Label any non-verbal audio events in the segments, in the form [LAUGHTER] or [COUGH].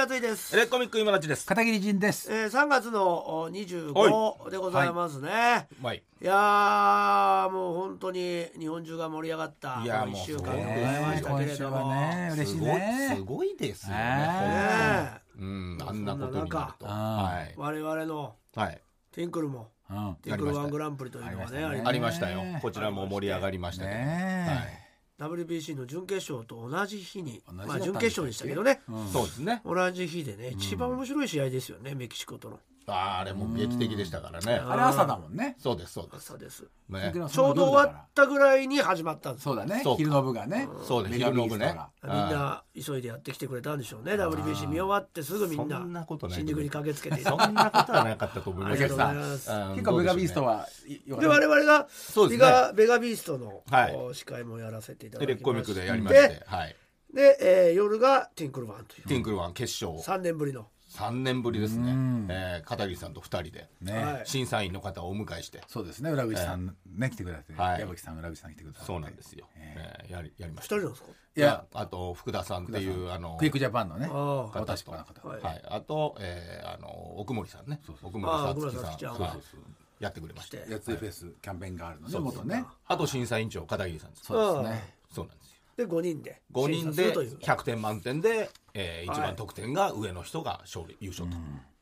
やついです。エレコミック今立ちです。片桐仁です。えー、3月のお25でございますね。はい。い、やーもう本当に日本中が盛り上がったいやこの1週間でございましたけれども。はね、嬉しいすごいね。すごいですよねね。ねうん、あんなことになると。はい。我々のはい。ティンクルもうん。ティンクルワングランプリというのがねありましたねありましたよ。こちらも盛り上がりましたけど。ね WBC の準決勝と同じ日にまあ準決勝でしたけどね。はい。そうですね。同じ日でね一番面白い試合ですよね、メキシコとのああれも劇的でしたからね。あれ朝だもんね。そうですそうです。朝です。ね。ちょうど終わったぐらいに始まったんですそうだね。昼の部がね。そうです。昼の部ね。みんな急いでやってきてくれたんでしょうね。WBC 見終わってすぐみんなそんなことない新宿に駆けつけて。そんなことはなかったと思います。けどありがとうございます。うん結構メガビーストはで我々がベそうですね。ガベガビーストの、はい。お司会もやらせていただきましコミックでやりまして。で、はい。で、えー夜がティンクルワンという。ティンクルワン決勝。3年ぶりの3年ぶりですねうん。えー片桐さんと2人でね。はい審査員の方をお迎えして。そうですね。裏口さんね来てくれて、はい矢吹さん裏口さん来てくださって。そうなんですよ。ええーやりやりま2した。人なんですか？いやあと福田さんっていうあのクイックジャパンのね。ああ私方ととかの方。はいはい、あと、えー、あの奥森さんね奥森ああさつきさん奥森さつきちゃんはいそうやってくれましてやついフェスキャンペーンがあるのね。そう元ね。あと審査委員長片桐さんですそうですね。そうなんですよで5人で5人でという。100点満点で、えー、はい。一番得点が上の人が勝利優勝と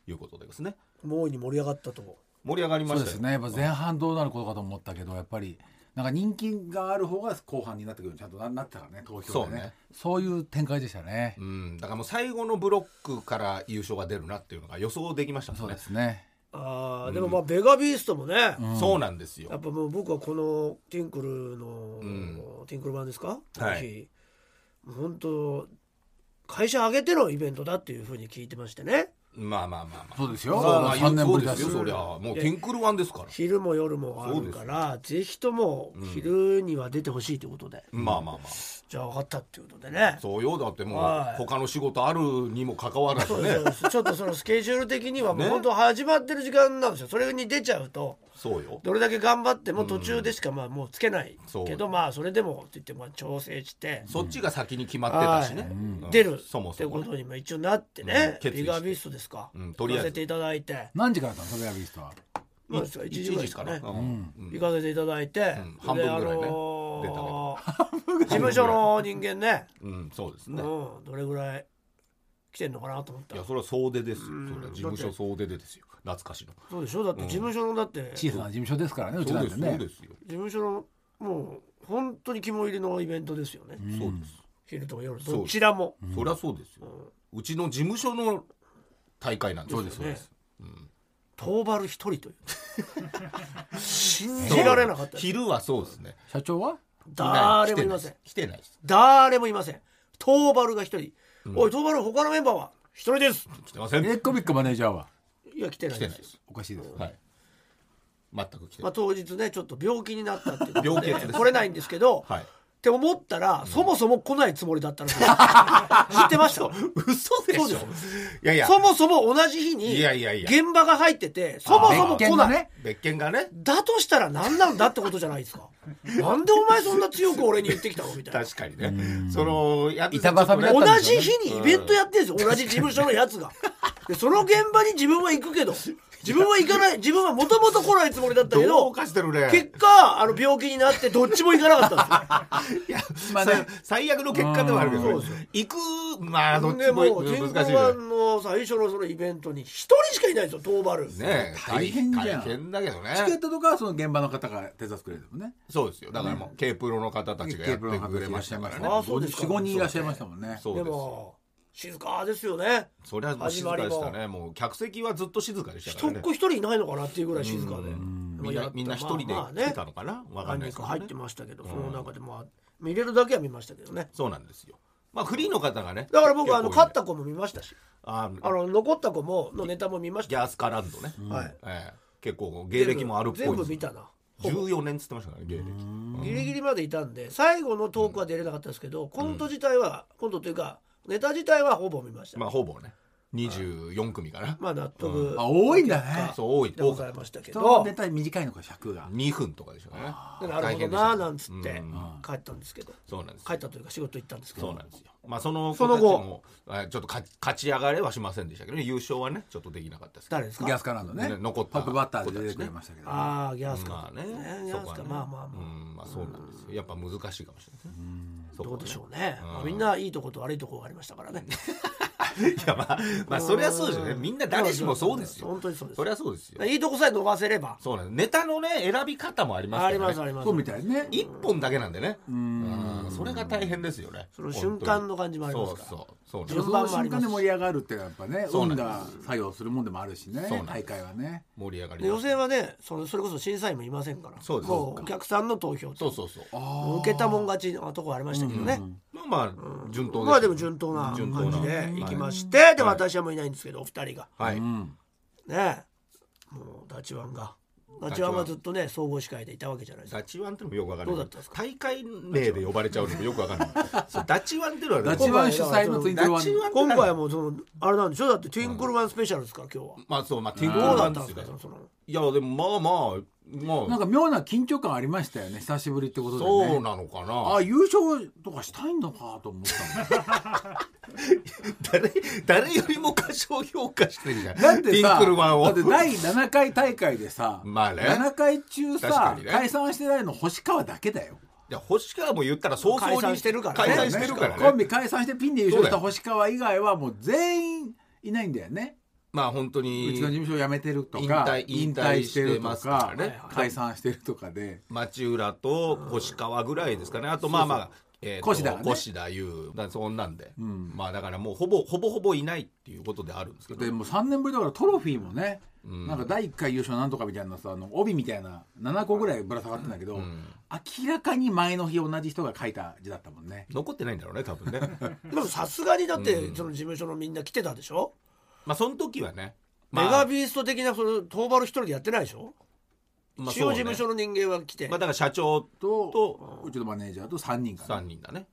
いうことでですね。もう大いに盛り上がったと。盛り上がりましたよ。そうですね。やっぱ前半どうなることかと思ったけど、やっぱり。なんか人気がある方が後半になってくるちゃんとななったからね投票でね。そうね。そういう展開でしたね、うん、だからもう最後のブロックから優勝が出るなっていうのが予想できましたもんそうねですねああでもまあベガビーストもね、そうなんですよ。やっぱもう僕はこのティンクルの、ん。ティンクル版ですか、はい。日本当会社挙げてのイベントだっていうふうに聞いてましてねまあまあまあまあ。そうですよ。そうまあ3年ぶりですよそりゃ。もうテンクルワンですから。昼も夜もあるからぜひとも昼には出てほしいということで、まあまあまあ。じゃあ分かったっていうことでね。そうよ。だってもうはい。他の仕事あるにもかかわらずね。ちょっとそのスケジュール的にはもうね。本当始まってる時間なんですよ。それに出ちゃうとそうよ。どれだけ頑張っても途中でしかまあもうつけないそうけどまあそれでもって言ってまあ調整して。そっちが先に決まってたしね、出る。ってそもそもね。ことにも一応なってね、うん。決意して。ビガービーストですか、うん。とりせていただいて。何時からだったの？ソベアビーストは。まあですか。1時ぐらいですかね、うん。うん。行かせていただいて、ん。半分ぐらいね。であのー事務所の人間ね、うん、そうですうん、ね、どれぐらい来てんのかなと思ったら。いやそれは総出ですよ、ん。それは事務所総出でですよ懐かしの。そうでしょ？だって事務所のだって、事小さな事務所ですからねうちなんてねそうですよ、務所のもう本当に肝入りのイベントですよね、そうです。昼と夜そうどちらも、そりゃそうですよ、うちの事務所の大会なんですよそうですす、うん。当バル一人という。[LAUGHS] 信じられなかった。です昼はそうですね。社長は？誰もいません。来てないです。誰もいません。トーバルが一人、おいトーバル他のメンバーは一人です。来てません。エレコミックマネージャーは？いや来てないです来てないです。おかしいですはい。全く来てまあ、当日ねちょっと病気になったっていうことで病欠です来れないんですけど、はい。って思ったら、そもそも来ないつもりだったらしい [LAUGHS] 知ってました？嘘でしょ。そうですいやいや。そもそも同じ日にいやいやいや。現場が入っててそもそも来ない、別件がね。別件がね。だとしたら何なんだってことじゃないですか [LAUGHS] なんでお前そんな強く俺に言ってきたのみたいな。確かにね。その板挟みだったん同ですよねじ日にイベントやってるんですよ。同じ事務所のやつが。でその現場に自分は行くけど自分は行かない自分はもともと来ないつもりだったけどどうかしてるね。結果あの病気になってどっちも行かなかったんですよ。いや、[LAUGHS] まあね。さ最悪の結果ではあるけど、そうですよ行く、まあ、どっちでももう天難しいね。候湾の最初のそのイベントに一人しかいないんですよ。トーバルねえ大変じゃん大変だけどチケッね。トとかはその現場の方が手伝ってくれるもんねそうですよ。だからもう、K プロの方たちがやってくれましたからね。あそうですか。45人いらっしゃいましたもんね。そうです。でも静かですよね。それはもう静かでしたね。もう、客席はずっと静かでしたからね。一っ。子一人いないのかなっていうぐらい静かで。みんな、みんな一人で来てたのかな？わかんない入って。ましたけどその中でまあ見れるだけは見ましたけどね。そうなんですよ。まあ、フリーの方がね。だから僕あの勝った子も見ましたし。ああの残った子ものネタも見ました。ギャースカランドね。はい。ええ。結構、芸歴もあるっぽい全です部見たな14年っつってましたからね、芸歴。ギリギリまでいたんで最後のトークは出れなかったですけどコント自体はコントというかネタ自体はほぼ見ましたまあ、ほぼね。24組かな。まあ納得あ多いんだねそう、多い。でご多かったざいましたけ人どのネタ短いのか尺が2分とかでしょうね。なるほどななんつってうん帰ったんですけどそうなんですよ。帰ったというか仕事行ったんですけどそうなんですよ。まあそのその後。子たちもえちょっと勝勝ち上がれはしませんでしたけどね。優勝はねちょっとできなかったですけど誰ですか。ギャスカランドね。ね残ったトップバッターで出てくれましたけど、ああギャスか、まあね。ギャスか、そこはね。まあまあまあ、うんまあそうなんですよ。やっぱ難しいかもしれないですね。どうでしょうね、うんまあみんないいとこと悪いとこがありましたからね [LAUGHS] [LAUGHS] いやまあまあそりゃそうですよね。みんな誰しもそうですよ。本当にそうです。そりゃそうですよ。いいとこさえ伸ばせれば。そうなんです。ネタのね選び方もありますからね。ありますあります。そうみたいね。一本だけなんでね。ん。うんそれが大変ですよね。その瞬間の感じもありますから。そうそうそう。順ですの瞬間番もあります。で盛り上がるってやっぱね運が作用するもんでもあるしね大会はね。盛り上がりで予選はねそれそれこそ審査員もいませんから。そうです。お客さんの投票そうそうそう。受けたもん勝ちのとこありましたけどね、まあまあ順当ですまあでも順当な順当な感じで行きまして、ではい。私はもういないんですけどお二人が。はい。うん。ね。もうダチワンが。ダチワンはずっとね総合司会でいたわけじゃないですか。ダチワンってのもよくわかんない。大会名で呼ばれちゃうのもよくわかんない。[LAUGHS] ダチワンっていうのはねダチワン主催のツインクルワンダチワン今回はもうそのあれなんでしょ？だってトゥインクルワンスペシャルですから今日は。まあそうまあティンクルワンでったんですよねその。いやでもまあまあまあなんか妙な緊張感ありましたよね久しぶりってことでね。そうなのかな。あ優勝とかしたいのかと思った [LAUGHS] 誰誰よりも過小評価してるじゃん。だってさクルワンを。だって第7回大会でさ、まあね。7回中さね。解散してないの星川だけだよ。いや星川も言ったら早々に解散してるからね。解散してるからね。コンビ解散してピンで優勝した星川以外はもう全員いないんだよねまあ本当にうちの事務所辞めてるとか引退引退してますからね引退してるとか解散してるとかで。町浦と星川ぐらいですかね。あとまあまあえーと越田がね。越田そんなんで、ん。まあだからもうほぼほぼほぼいないっていうことであるんですけど。でもう3年ぶりだからトロフィーもね、ん。なんか第1回優勝なんとかみたいなさあの帯みたいな7個ぐらいぶら下がってんだけど、明らかに前の日同じ人が書いた字だったもんね。残ってないんだろうね多分ね。[LAUGHS] でもさすがにだってその事務所のみんな来てたでしょ、まあその時はね、まあ、メガビースト的なその東原一人でやってないでしょ、まあ主要事そうね務所の人間は来て、まあだから社長ととうちのマネージャーと3人かな。3人だね。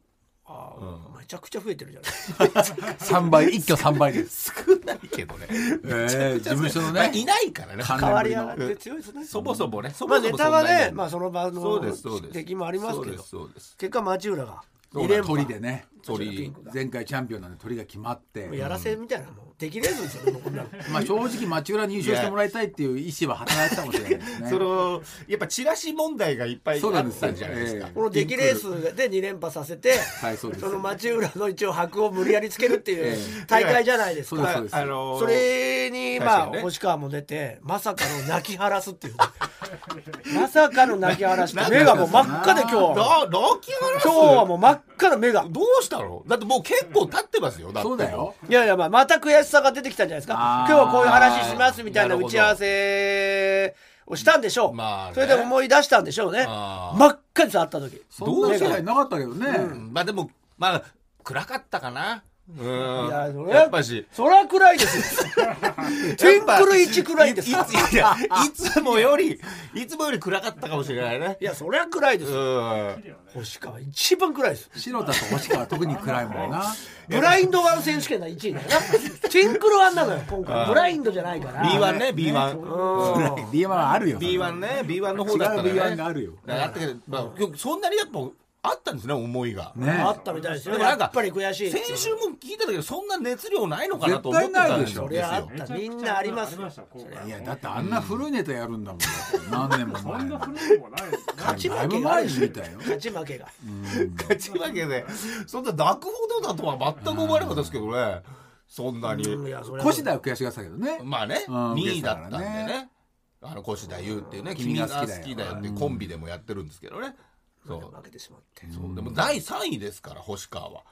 あーめちゃくちゃ増えてるじゃない。3倍一挙3倍です、少ないけどね、えー、事務所のねまあいないからね。関変わり上がって強いですね。そもそもね。そまあネもそもタはね、ままあその場そうのですそうです。敵もありますけど。そうですそうです。結果町浦が2そう連覇。鳥でね鳥前回チャンピオンなんで鳥が決まって、やらせみたいなもん。敵レースですよこんなの [LAUGHS] まあ正直町浦に優勝してもらいたいっていう意思は働いてたかもしれないですね。そのやっぱチラシ問題がいっぱいあっそうなんですよたんじゃないですか。ええこの出来レースで2連覇させてはいその町浦の一応箔を無理やりつけるっていうえ大会じゃないですか。そうですそうです。あのーそれにまあ星川も出てまさかの泣き晴らすっていう。[LAUGHS] まさかの泣き晴らして目がもう真っ赤で今日泣 [LAUGHS] き晴らす？今日はもう真っ赤な目が。どうしたのだってもう結構経ってますよ。だって。そうだよ。いやいやまあまた悔しさが出てきたんじゃないですか。今日はこういう話しますみたいな打ち合わせをしたんでしょう、まあね。それで思い出したんでしょうね。真っ赤です会った時。そんな試合なかったけどね、まあでもまあ暗かったかなうん。いやそれやっぱし。そら暗いですよ。テンクル1暗いです。いいやいつもよりいつもより暗かったかもしれないね。いやそりゃ暗いですうよん。星川一番暗いです。白田と星川は特に暗いもんな。[LAUGHS] ブラインドワン選手権の1位だよな。テンクルワンなのよ今回。ブラインドじゃないから。B1 ね B1 う。ん B1 はあるよ。B1 ね B1 の方だったらね。違う B1 があるよ。ったけど、まあ、そんなにやっぱあったんですね思いが、ね。あったみたいですよ。でもなんかやっぱり悔しい先週も聞いたけどそんな熱量ないのかなと思ってたんですよ。そりゃあった。みんなありますよ。いやだってあんな古いネタやるんだもん。何年も前そんな古いもないです勝ち負けが勝ち負けが。勝ち負けで。そんな泣くほどだとは全く思わなかったですけどね。そんなに、うんいやそれは。越田は悔しがってたけどね。まあね、うん2位だったんでね。ねあの越田優っていうね「君君が好きだよ。きだよ」ってコンビでもやってるんですけどね、そう。負けてしまって。そう。でも第3位ですから星川は、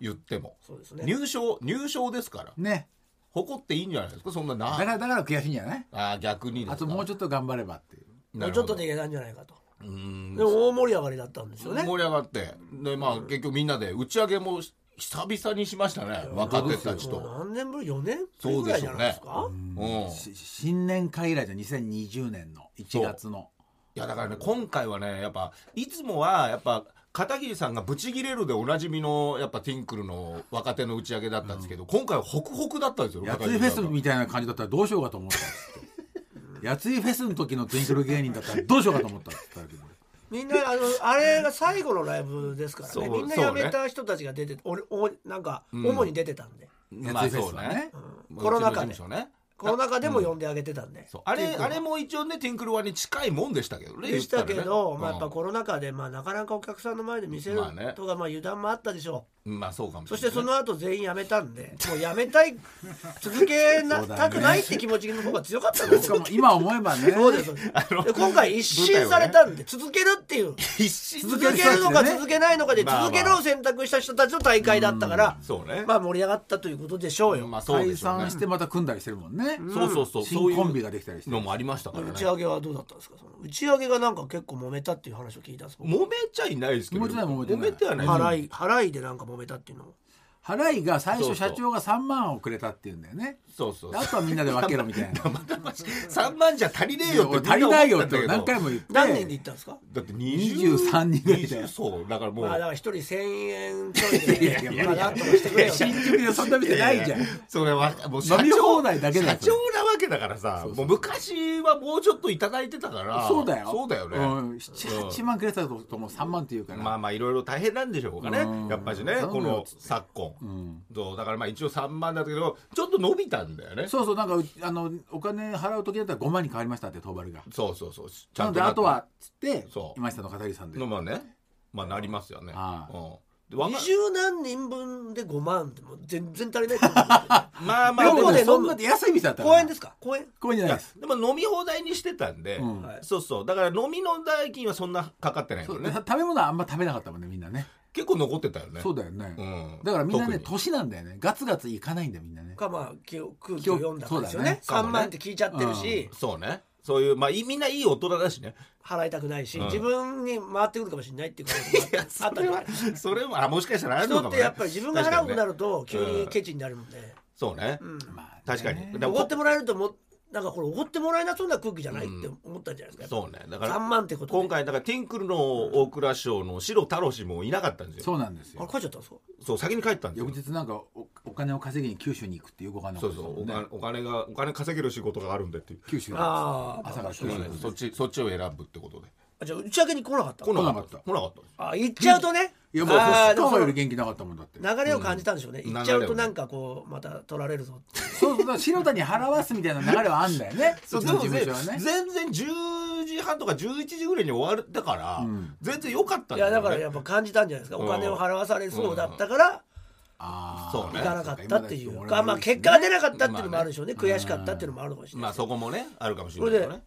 言っても。そうですね。入賞入賞ですから。ね。誇っていいんじゃないですか？そんななだからだから悔しいんじゃない？あー逆にですか？あともうちょっと頑張ればっていう。もうちょっとでいけたんじゃないかと。うーん。でも大盛り上がりだったんですよね。盛り上がってでまあ結局みんなで打ち上げも久々にしましたね。若手たちと。何年ぶり？4年ぶりそうぐらいじゃですか？うん。し新年会以来じゃ2020年の。1月の。いやだからね今回はねやっぱいつもはやっぱ片桐さんがブチギレるでおなじみのやっぱティンクルの若手の打ち上げだったんですけど、今回はホクホクだったんですよやついフェスみたいな感じだったらどうしようかと思ったっつってやついフェスの時のトゥインクル芸人だったらどうしようかと思ったって言っみんなあのあれが最後のライブですからね。みんな辞めた人たちが出て俺おなんかうん。主に出てたんで、まあ熱いフェそうね。うん。コロナ禍で。うちの事務所ねコロナ禍でも呼んであげてたんで、そう。あれあれも一応ねティンクルワに近いもんでしたけどねでしたけど、言たらね。まあ、やっぱコロナ禍で、まあ、なかなかお客さんの前で見せるまあね。とか、まあ、油断もあったでしょう。んまあそうかもうしれない。そしてその後全員辞めたんでもう辞めたい [LAUGHS] 続けなたくないって気持ちの方が強かったんですよしかも今思えばね。そうです。で今回一新されたんで続けるっていう。続続けるのか続けないのかで続けるを選択した人たちの大会だったから、そうね。まあ盛り上がったということでしょうよ、まあそうで解散してまた組んだりしてるもんね。そうそうそうそう。いう新コンビができたりして。のもありましたからね。打ち上げはどうだったんですか？その打ち上げがなんか結構揉めたっていう話を聞いたんです僕揉めちゃいないですけど。揉めてない揉めてない。てはない。払い払いでなんか揉めたっていうのも。払いが最初社長が3万をくれたっていうんだよね。そうそうであとはみんなで分けろみたいな。[LAUGHS] 3万じゃ足りねえよって足りないよって何回も言って。何人で行ったんですか？だって23人ぐらいだよ20そうだからもう、まあだから一人1000円ちょいでいやいやまあなんとかしてくれよ。新宿でそんな店ないじゃん。それはもう社飲み長放題だけだよ社長なわけだからさもう昔はもうちょっといただいてたから。そうだよ。そうだよね、うん、78万くれたともう3万っていうから。まあまあいろいろ大変なんでしょうかね。うん。やっぱしねこの昨今、うん。そうだからまあ一応3万だったけどちょっと伸びたんだよね。そうそうなんかうあのお金払う時だったら5万に変わりましたって当番が。そうそうそう。ちなのでなあとはつってそう。今下の片桐さんで。のまあね。まあなりますよね。うん。二十何人分で5万ってもう全然足りない。[LAUGHS] まあまあでもそんな安い店だった公園ですか？公園？公園じゃないです。でも飲み放題にしてたんで、うん。はいそうそう。だから飲みの代金はそんなかかってないのね。そう食べ物はあんま食べなかったもんねみんなね結構残ってたよね。そうだよね。うん。だからみんなね特に。年なんだよね。ガツガツいかないんだよみんなね。かまあ空気を読んだんですよね。3そうだね。万って聞いちゃってるし、そうね。そういうまあいみんないい大人だしね。払いたくないし、うん。自分に回ってくるかもしれないっていうこともあった。あったりそれはそれはあもしかしたらあるのかもね。人ってやっぱり自分が払うとなると急にケチになるもんで、そうね、うん。まあね。確かに。ねでもおごってもらえるともなんかこれおごってもらえなそうな空気じゃないって思ったんじゃないですか、そうね。だから3万ってことで。今回だからティンクルの大蔵省の白太郎氏もいなかったんですよ。そうなんですあれよ帰っちゃったんですか？そう先に帰ったんですよ。翌日なんかおお金を稼ぎに九州に行くっていうご飯のそうそう。お金お金がお金稼げる仕事があるんでっていう。九州にあー朝から九州に。そっちそっちを選ぶってことで。あじゃあ打ち上げに来なかった来なかっ来なかった。た来なかったあ行っちゃうとね。いやもうあーでもその川より元気なかったもんだって。流れを感じたんでしょうね、うん行っちゃうとなんかこうまた取られるぞって。そうそうだから白田に払わすみたいな流れはあんだよね。[LAUGHS] そうでもね。全然10時半とか11時ぐらいに終わったから、うん。全然良かったんいやだからねやっぱ感じたんじゃないですかうん。お金を払わされそうだったからあー。そうね。行かなかったっていう。かまあ結果が出なかったっていうのもあるでしょうね。悔しかったっていうのもあるかもしれないまあそこもねあるかもしれないけどね。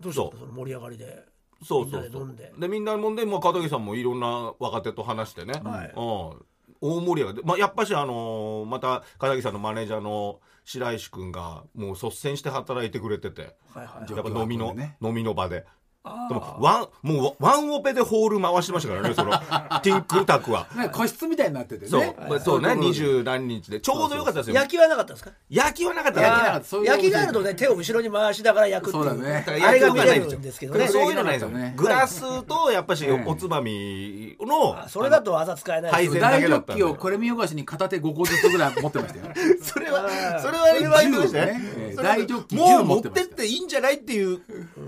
どうしたの？その盛り上がりでそうそうそみんなで飲んで。うでみんなもんで、まあ、片桐さんもいろんな若手と話してね、はい。うん。大盛り上がり。で、まあ、やっぱしあのーまた片桐さんのマネージャーの白石君がもう率先して働いてくれてて。はいはい。じゃやっぱ飲みの、ね。飲みの場で。あでもワンもうワンオペでホール回してましたからねその [LAUGHS] ティンクルタクは。個室みたいになっててね。そう、まあそうね、二二十何日で、ちょうどよかったですよ。焼きはなかったんですか？焼きはなかった。焼きがあるとね手を後ろに回しながら焼くっていう。そうだね。あれが見れるんですけどね。ね、そういうのないですよ。ね。グラスとやっぱしうん。おつまみの、あそれだと技使えないです大ジョをこれ見よがしに片手5個ずつぐらい持ってましたよ。[LAUGHS] それはそれは言ってました10ね大ジョッキもう10持ってっていいんじゃないっていう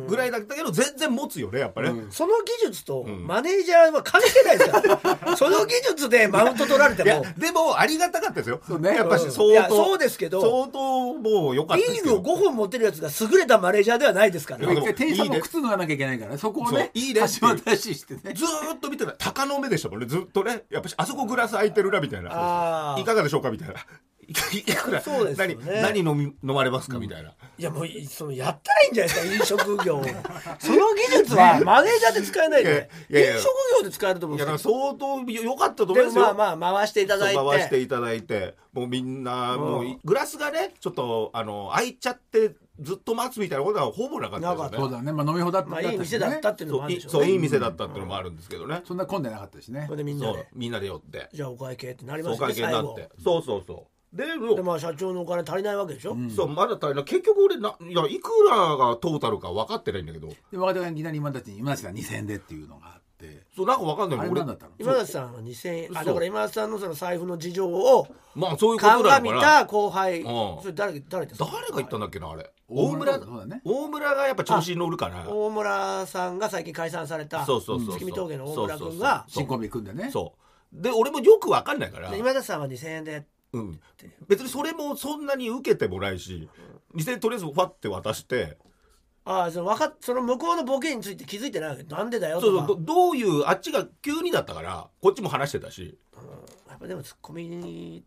ぐらいだったけど全然持つよねやっぱね、うん。その技術とん。マネージャーは関係ないですから、[LAUGHS] その技術でマウント取られても。でもありがたかったですよ。そうね。やっぱしい相当やそうですけど。相当もう良かったですけど。ビールを5本持ってるやつが優れたマネージャーではないですから店員さんも靴脱がなきゃいけないからそこをねいいね橋渡ししてね。ずーっと見てた。鷹の目でしたもんね。ずっとね。やっぱしあそこグラス空いてるなみたいな。あー。いかがでしょうかみたいないくらそうですよね。何何飲み飲まれますか？みたいな、いやもうそのやったらいいんじゃないですか飲食業を。その技術はマネージャーで使えないでいやいやいや飲食業で使えると思うんいやだです相当良かったと思いますよ。まあまあ回していただいそう回してていただいて。もうみんなうん。もういグラスがねちょっとあの開いちゃってずっと待つみたいなことはほぼなかったですよね。そうだね。まあ飲み放題だったまあいい店だったっていうのもあそういいるでしょね。そうういい店だったっていうのもあるんですけどね、そんな混んでなかったしね。それでみんなで。みんなで寄って。じゃあお会計ってなりましたね最後会計になって。そうそうそうででまあ社長のお金足りないわけでしょ、そうまだ足りない。結局俺ないやいくらがトータルか分かってないんだけど。で若手がいきなり今たちに今たちが2000円でっていうのがあって。そうなんかわかんない。俺あれ何だったの？今田さんは2000円。あそう。だから今田さんのその財布の事情をまあそういうことな鑑みた後輩。うん。それ誰誰ですか？誰が言ったんだっけなあれ。大大村村そうだね。大村がやっぱ調子に乗るから大村さんが最近解散された。そうそうそうそう。月見峠の大村君が。そう新コンビ組んでね。そう。で俺もよくわかんないから。で今田さんは2000円でうん、別にそれもそんなに受けてもないし2000円とりあえずファって渡してああそのわかっその向こうのボケについて気づいてないわけ？なんでだよとか。そうそうどどういうあっちが急にだったからこっちも話してたし。やっぱでもツッコミ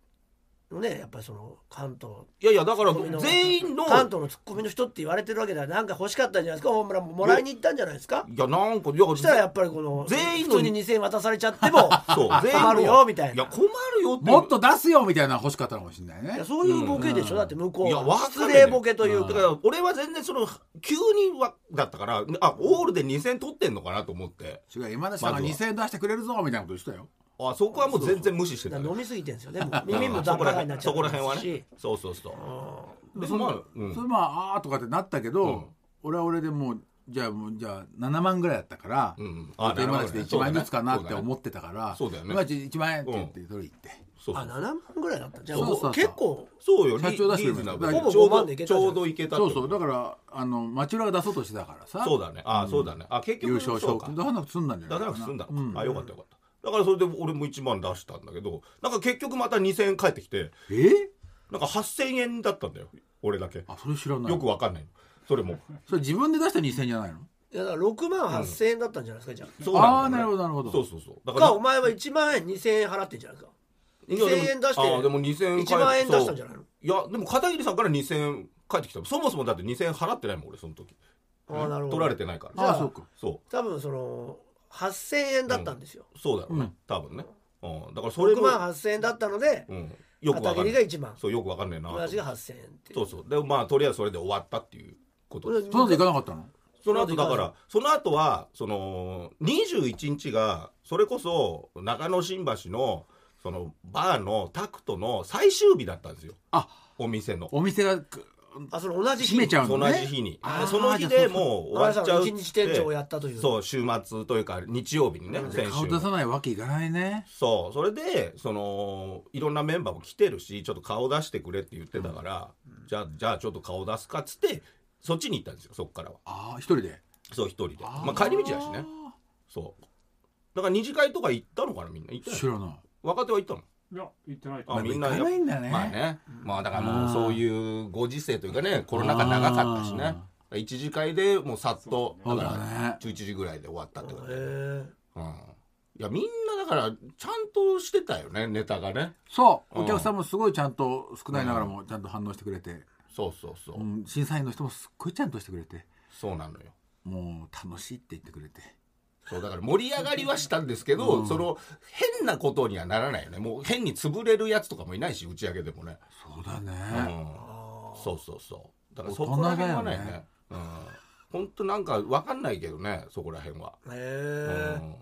のねやっぱりその関東。いやいやだから全員の関東のツッコミの人って言われてるわけではなんか欲しかったんじゃないですか？大村ももらいに行ったんじゃないですか？いやなんかいやそしたらやっぱりこの全員の普通に2000円渡されちゃっても [LAUGHS] そう全員の困るよみたいな。いや困るよってもっと出すよみたいなの欲しかったのかもしれないね。いやそういうボケでしょ、だって向こういや失礼ボケというか。だから俺は全然その急にはだったからあオールで2000円取ってんのかなと思って。違う今田さんがまずは。2000円出してくれるぞみたいなこと言ってたよあそこはもう全然無視してた。よ飲みすぎてんですよね。[LAUGHS] 耳もザッパガになっちゃそってこら辺はね。しそうそうそう。でそのまあうん。それまああーとかってなったけど、うん。俺は俺でもうじゃあもうじゃあ7万ぐらいだったから、うん。あと今までで1万円ずつかなって思ってたからそうだよね。今1万円って言って取り行って、あそうそう。7万ぐらいだったじゃあそうそうそう。結構そうよ社長出してるリーズナブル。ほぼ5ちょうど万でいけたじゃん。ちょうどいけたそうそう。だからあの町浦が出そうとしてたからさ。そうだね。あそうだね。あ結局優勝そうか。賞金出さなくて済んだんじゃないかな。出さなくて済んだのうん。かあよかったよかっただからそれで俺も1万出したんだけどなんか結局また2000円返ってきてえ？なんか8000円だったんだよ俺だけ。あそれ知らない。よくわかんないそれも。それ自分で出した2000円じゃないの？いやだから6万8000円だったんじゃないですかじゃあ。そうああなるほどなるほど。そうそうそう。だかお前は1万円2000円払ってんじゃないですか。いやでも2000円出してあーでも2000円1万円出したんじゃないの？いやでも片桐さんから2000円返ってきたそもそもだって2000円払ってないもん俺その時。ああなるほど。取られてないから。ああそうか。そ多分その8000円だったんですよ、うそうだろうね、うん。多分ね、うん、だからそれ6も、万8000円だったのでうん、よくわ片桐がかんない。1万そうよくわかんないなと。思って同じが8000円っていう。そうそう。でまあとりあえずそれで終わったっていうこと。でその後行かなかったの？その後だからその後はその21日がそれこそ中野新橋のそのバーのタクトの最終日だったんですよ。あお店の。お店がくあその同じ日閉めちゃうのね。同じ日に。あーその日でもう終わっちゃう一日店長をやったという。そう週末というか日曜日にね先週。顔出さないわけいかないね。そう。それでそのいろんなメンバーも来てるしちょっと顔出してくれって言ってたから、じゃあじゃあちょっと顔出すかっつってそっちに行ったんですよそっからは。ああ一人で？そう一人で。まあ帰り道だしね。そう。だから二次会とか行ったのかなみんな。行ってない知らない。若手は行ったの？いや言ってないと。あみんな行かないんだね。まあね。まあだからもうそういうご時世というかねコロナ禍長かったしね。一次会でもうさっとだだからね。11時ぐらいで終わったってことで、へえうん、いやみんなだからちゃんとしてたよねネタがね。そう。うん。お客さんもすごいちゃんと少ないながらもちゃんと反応してくれて、そうそうそう、うん、審査員の人もすっごいちゃんとしてくれて。そうなのよ。もう楽しいって言ってくれてそうだから盛り上がりはしたんですけど、うん。その変なことにはならないよね。もう変に潰れるやつとかもいないし打ち上げでもね、そうだうん。ね、そうそうそう。だからそこら辺はね。ね。うん。本当なんか分かんないけどねそこら辺は、へえうん。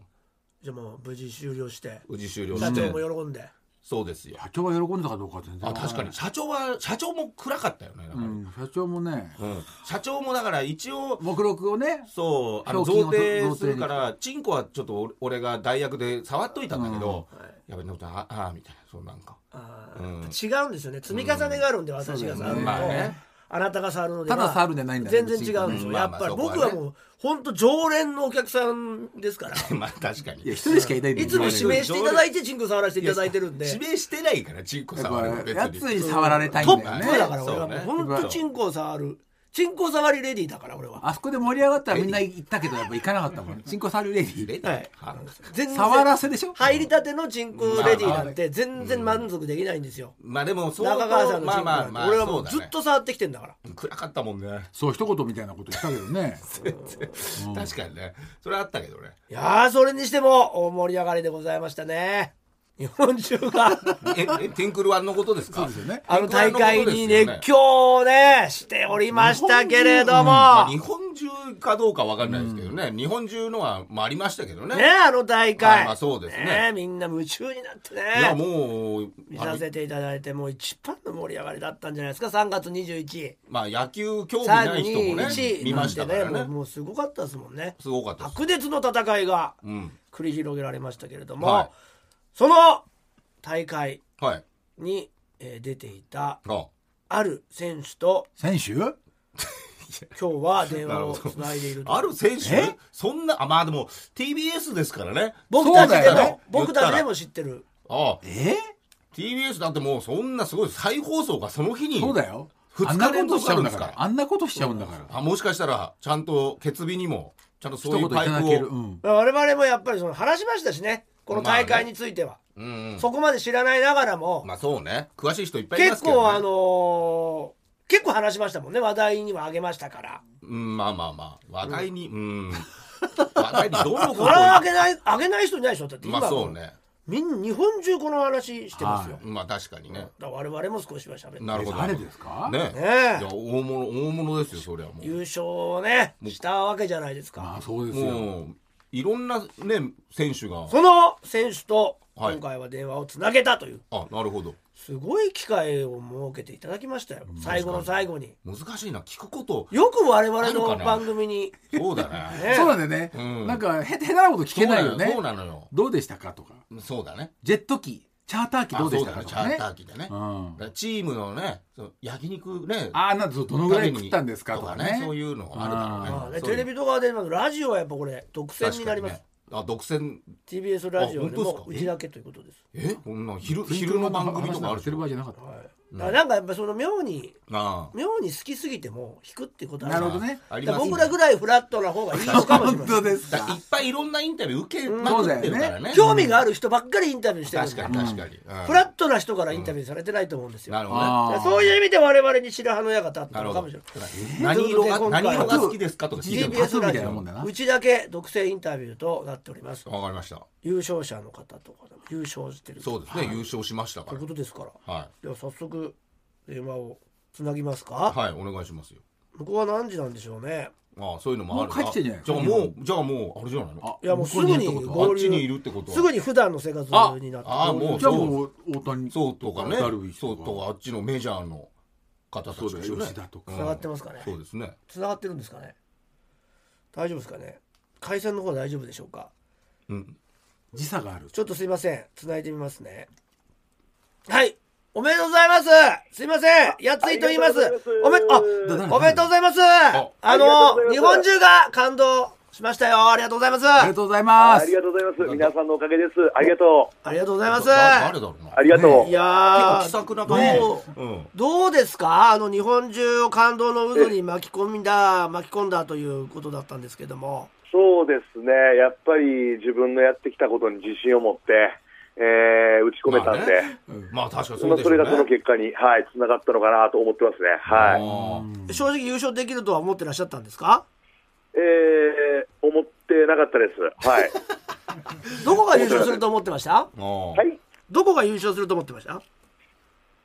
じゃあもう無事終了して。無事終了して。社長も喜んでそうですよ。社長が喜んだかどうかは全然あ確かに。社長は社長も暗かったよねだから、うん、社長もね。うん。社長もだから一応目録をねそうあの贈呈するからチンコはちょっと俺俺が代役で触っといたんだけど、はい。やべのぶちゃんああみたいなそうなんか。あうんー違うんですよね。積み重ねがあるんで私が触るのとまあねあなたが触るのでただは触るんじゃないんだよ。全然違うんですよ。うん。やっぱりまあまあ僕はもう本当常連のお客さんですから。まあ確かに。[LAUGHS] いや一人しかいないいつも指名していただいてチンコ触らせていただいてるんで。指名してないからチンコ触るやつに。に触られたいんトッだよね。プだから俺はもう本当チンコを触るチンコ触りレディーだから俺は。あそこで盛り上がったらみんな行ったけどやっぱ行かなかったもんチンコ触るレディーレディはい。は全然触らせでしょ？入りたてのチンコレディーなんて全然満足できないんですよ。まあでも相中川さんのチンコまあまあまあ俺はもうずっと触ってきてんだから。暗かったもんね。そう一言みたいなこと言ったけどね。う [LAUGHS] ん確かにね。それあったけどね。いやーそれにしても大盛り上がりでございましたね日本中が。ええティンクルワンのことですか？そうですよね。あの大会に熱狂をねしておりましたけれども、まあ、日本中かどうかわかんないですけどね、日本中のは、まあ、ありましたけどね。ねあの大はい会、まあそうですね。みんな夢中になっていやねもう見させていただいてもう一番の盛り上がりだったんじゃないですか？3月21まあ野球興味ない人もね321見ましたからね。なんてもうもうすごかったですもんね。すごかった白熱の戦いがうん、繰り広げられましたけれども、はいその大会はい。に、えー出ていたあ。ある選手と選手？[LAUGHS] 今日は電話をつないでいると。ある選手？え？そんなあまあでも TBS ですからね。僕たちでも、そうだよね。僕たちでも知ってる。ああ。え？TBS だってもうそんなすごい再放送がその日にそうだよ。二日あんなこ連としちゃうんだ続あるんですから。からあんなことしちゃうんだから。あもしかしたらちゃんと決備にもちゃんとそういう一言いパイプける、うん、我々もやっぱりその話しましたしねこの大会については、うんうん。そこまで知らないながらも、まあそうね。詳しい人いっぱいいま結すけど、ね、構あのー結構話しましたもんね。話題にはあげましたから。うんまあまあまあ。話題にうん、話題にどのこれはあげないあげない人いないでしょ。だって今まあそうね。みん日本中この話してますよ、まあ確かにね。だから我々も少しは喋ってなるほど。誰ですか？ね。ねいや大物大物ですよそりゃも優勝をねしたわけじゃないですか、まあそうですうよいろんなね選手が。その選手とはい。今回は電話をつなげたという、あなるほど。すごい機会を設けていただきましたよ、最後の最後に。難しいな。聞くこと。よく我々あるかな？の番組に、そうだね。[LAUGHS] ね。そうなんだよね、うん。なんかへ下手なこと聞けないよね。そうなのよ。どうでしたか？とか。そうだね。ジェット機チャーター機どうでしたか？ね。チャーター機でね、うん。チームのねその焼肉ねああなんとどのぐらい食ったんですかとかね。そういうのあるだろうねテレビとかでラジオはやっぱこれ独占になります、あ独占？TBS ラジオでもあ本当ですか？うちだけということです、え？こんな昼昼の番組とかあるしてる場合じゃなかっはいだからなんかやっぱその妙にあ妙に好きすぎても引くってことあるたなるほどね。あありだから僕らぐらいフラットな方がいいのかもしれない [LAUGHS] だからいっぱいいろんなインタビュー受けまくってるからね。興味がある人ばっかりインタビューしてるんで確かに確かに、うん。フラットな人からインタビューされてないと思うんですよ、なるほどね。そういう意味で我々に白羽の矢が立ったなるのかもしれない。何色が何色が好きですかとか聞いてる TBS ラみジたいなもんだな。オうちだけ独占インタビューとなっております。わかりました。優勝者の方とかでも優勝してる。そうですね、優勝しましたかということですから。らはでは早速電話をつなぎますか、いはいお願いしますよ。向こうは何時なんでしょうね。ああそういうのもある。もう帰ってじゃない？じゃあもうじゃあもうあれじゃないの？あいやもうすぐに合流。あっちにいるってことは？すぐに普段の生活になってああもうじゃあもう大谷そうとかね。ダルビッシそうュとかあっちのメジャーの方たちですよね。吉田とか。つながってますかね？そうですね。つながってるんですかね？大丈夫ですかね？回線の方は大丈夫でしょうか？うん時差がある。ちょっとすいません。つないでみますね。はい。おめでとうございます。すいません。やついと言います。おめあおめでとうございます。あの日本中が感動しましたよ。ありがとうございます。ありがとうございます。ありがとうございます。皆さんのおかげです。ありがとありがとうございます。だ誰だろうな。う。ありがとう。いや結構気さくなー感じどうですか？あの日本中を感動の渦に巻き込んだ巻き込んだということだったんですけどもそうですね。やっぱり自分のやってきたことに自信を持って、えー打ち込めたんで、まあ確かにそまあうでしょうねそれがその結果に、はい、つながったのかなと思ってますね。はい。あ正直優勝できるとは思ってらっしゃったんですか？えー思ってなかったです。はい。[LAUGHS] どこが優勝すると思ってました？はい。どこが優勝すると思ってました？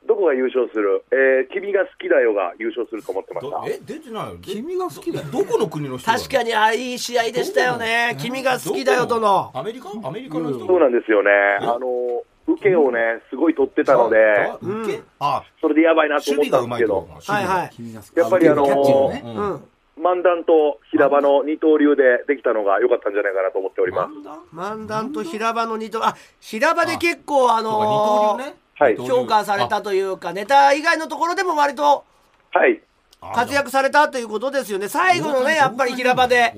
どこが優勝する、えー君が好きだよが優勝すると思ってました。え出てないよ。君が好きだよ。どこの国の人確かにあいい試合でしたよね。君が好きだよとの。アメリカ？アメリカの人？そうなんですよね。あの、受けをね、すごい取ってたので、あ受け？あ。それでやばいなと思った守備がうんまいですけどはいはい。君が好き。やっぱりあのううん。ん漫談と平場の二刀流でできたのが良かったんじゃないかなと思っております。漫談？と平場の二刀あ平場で結構あそうか二の刀流ね評価されたというかネタ以外のところでも割とはい。あ活躍されたということですよね。最後のねやっぱり平場で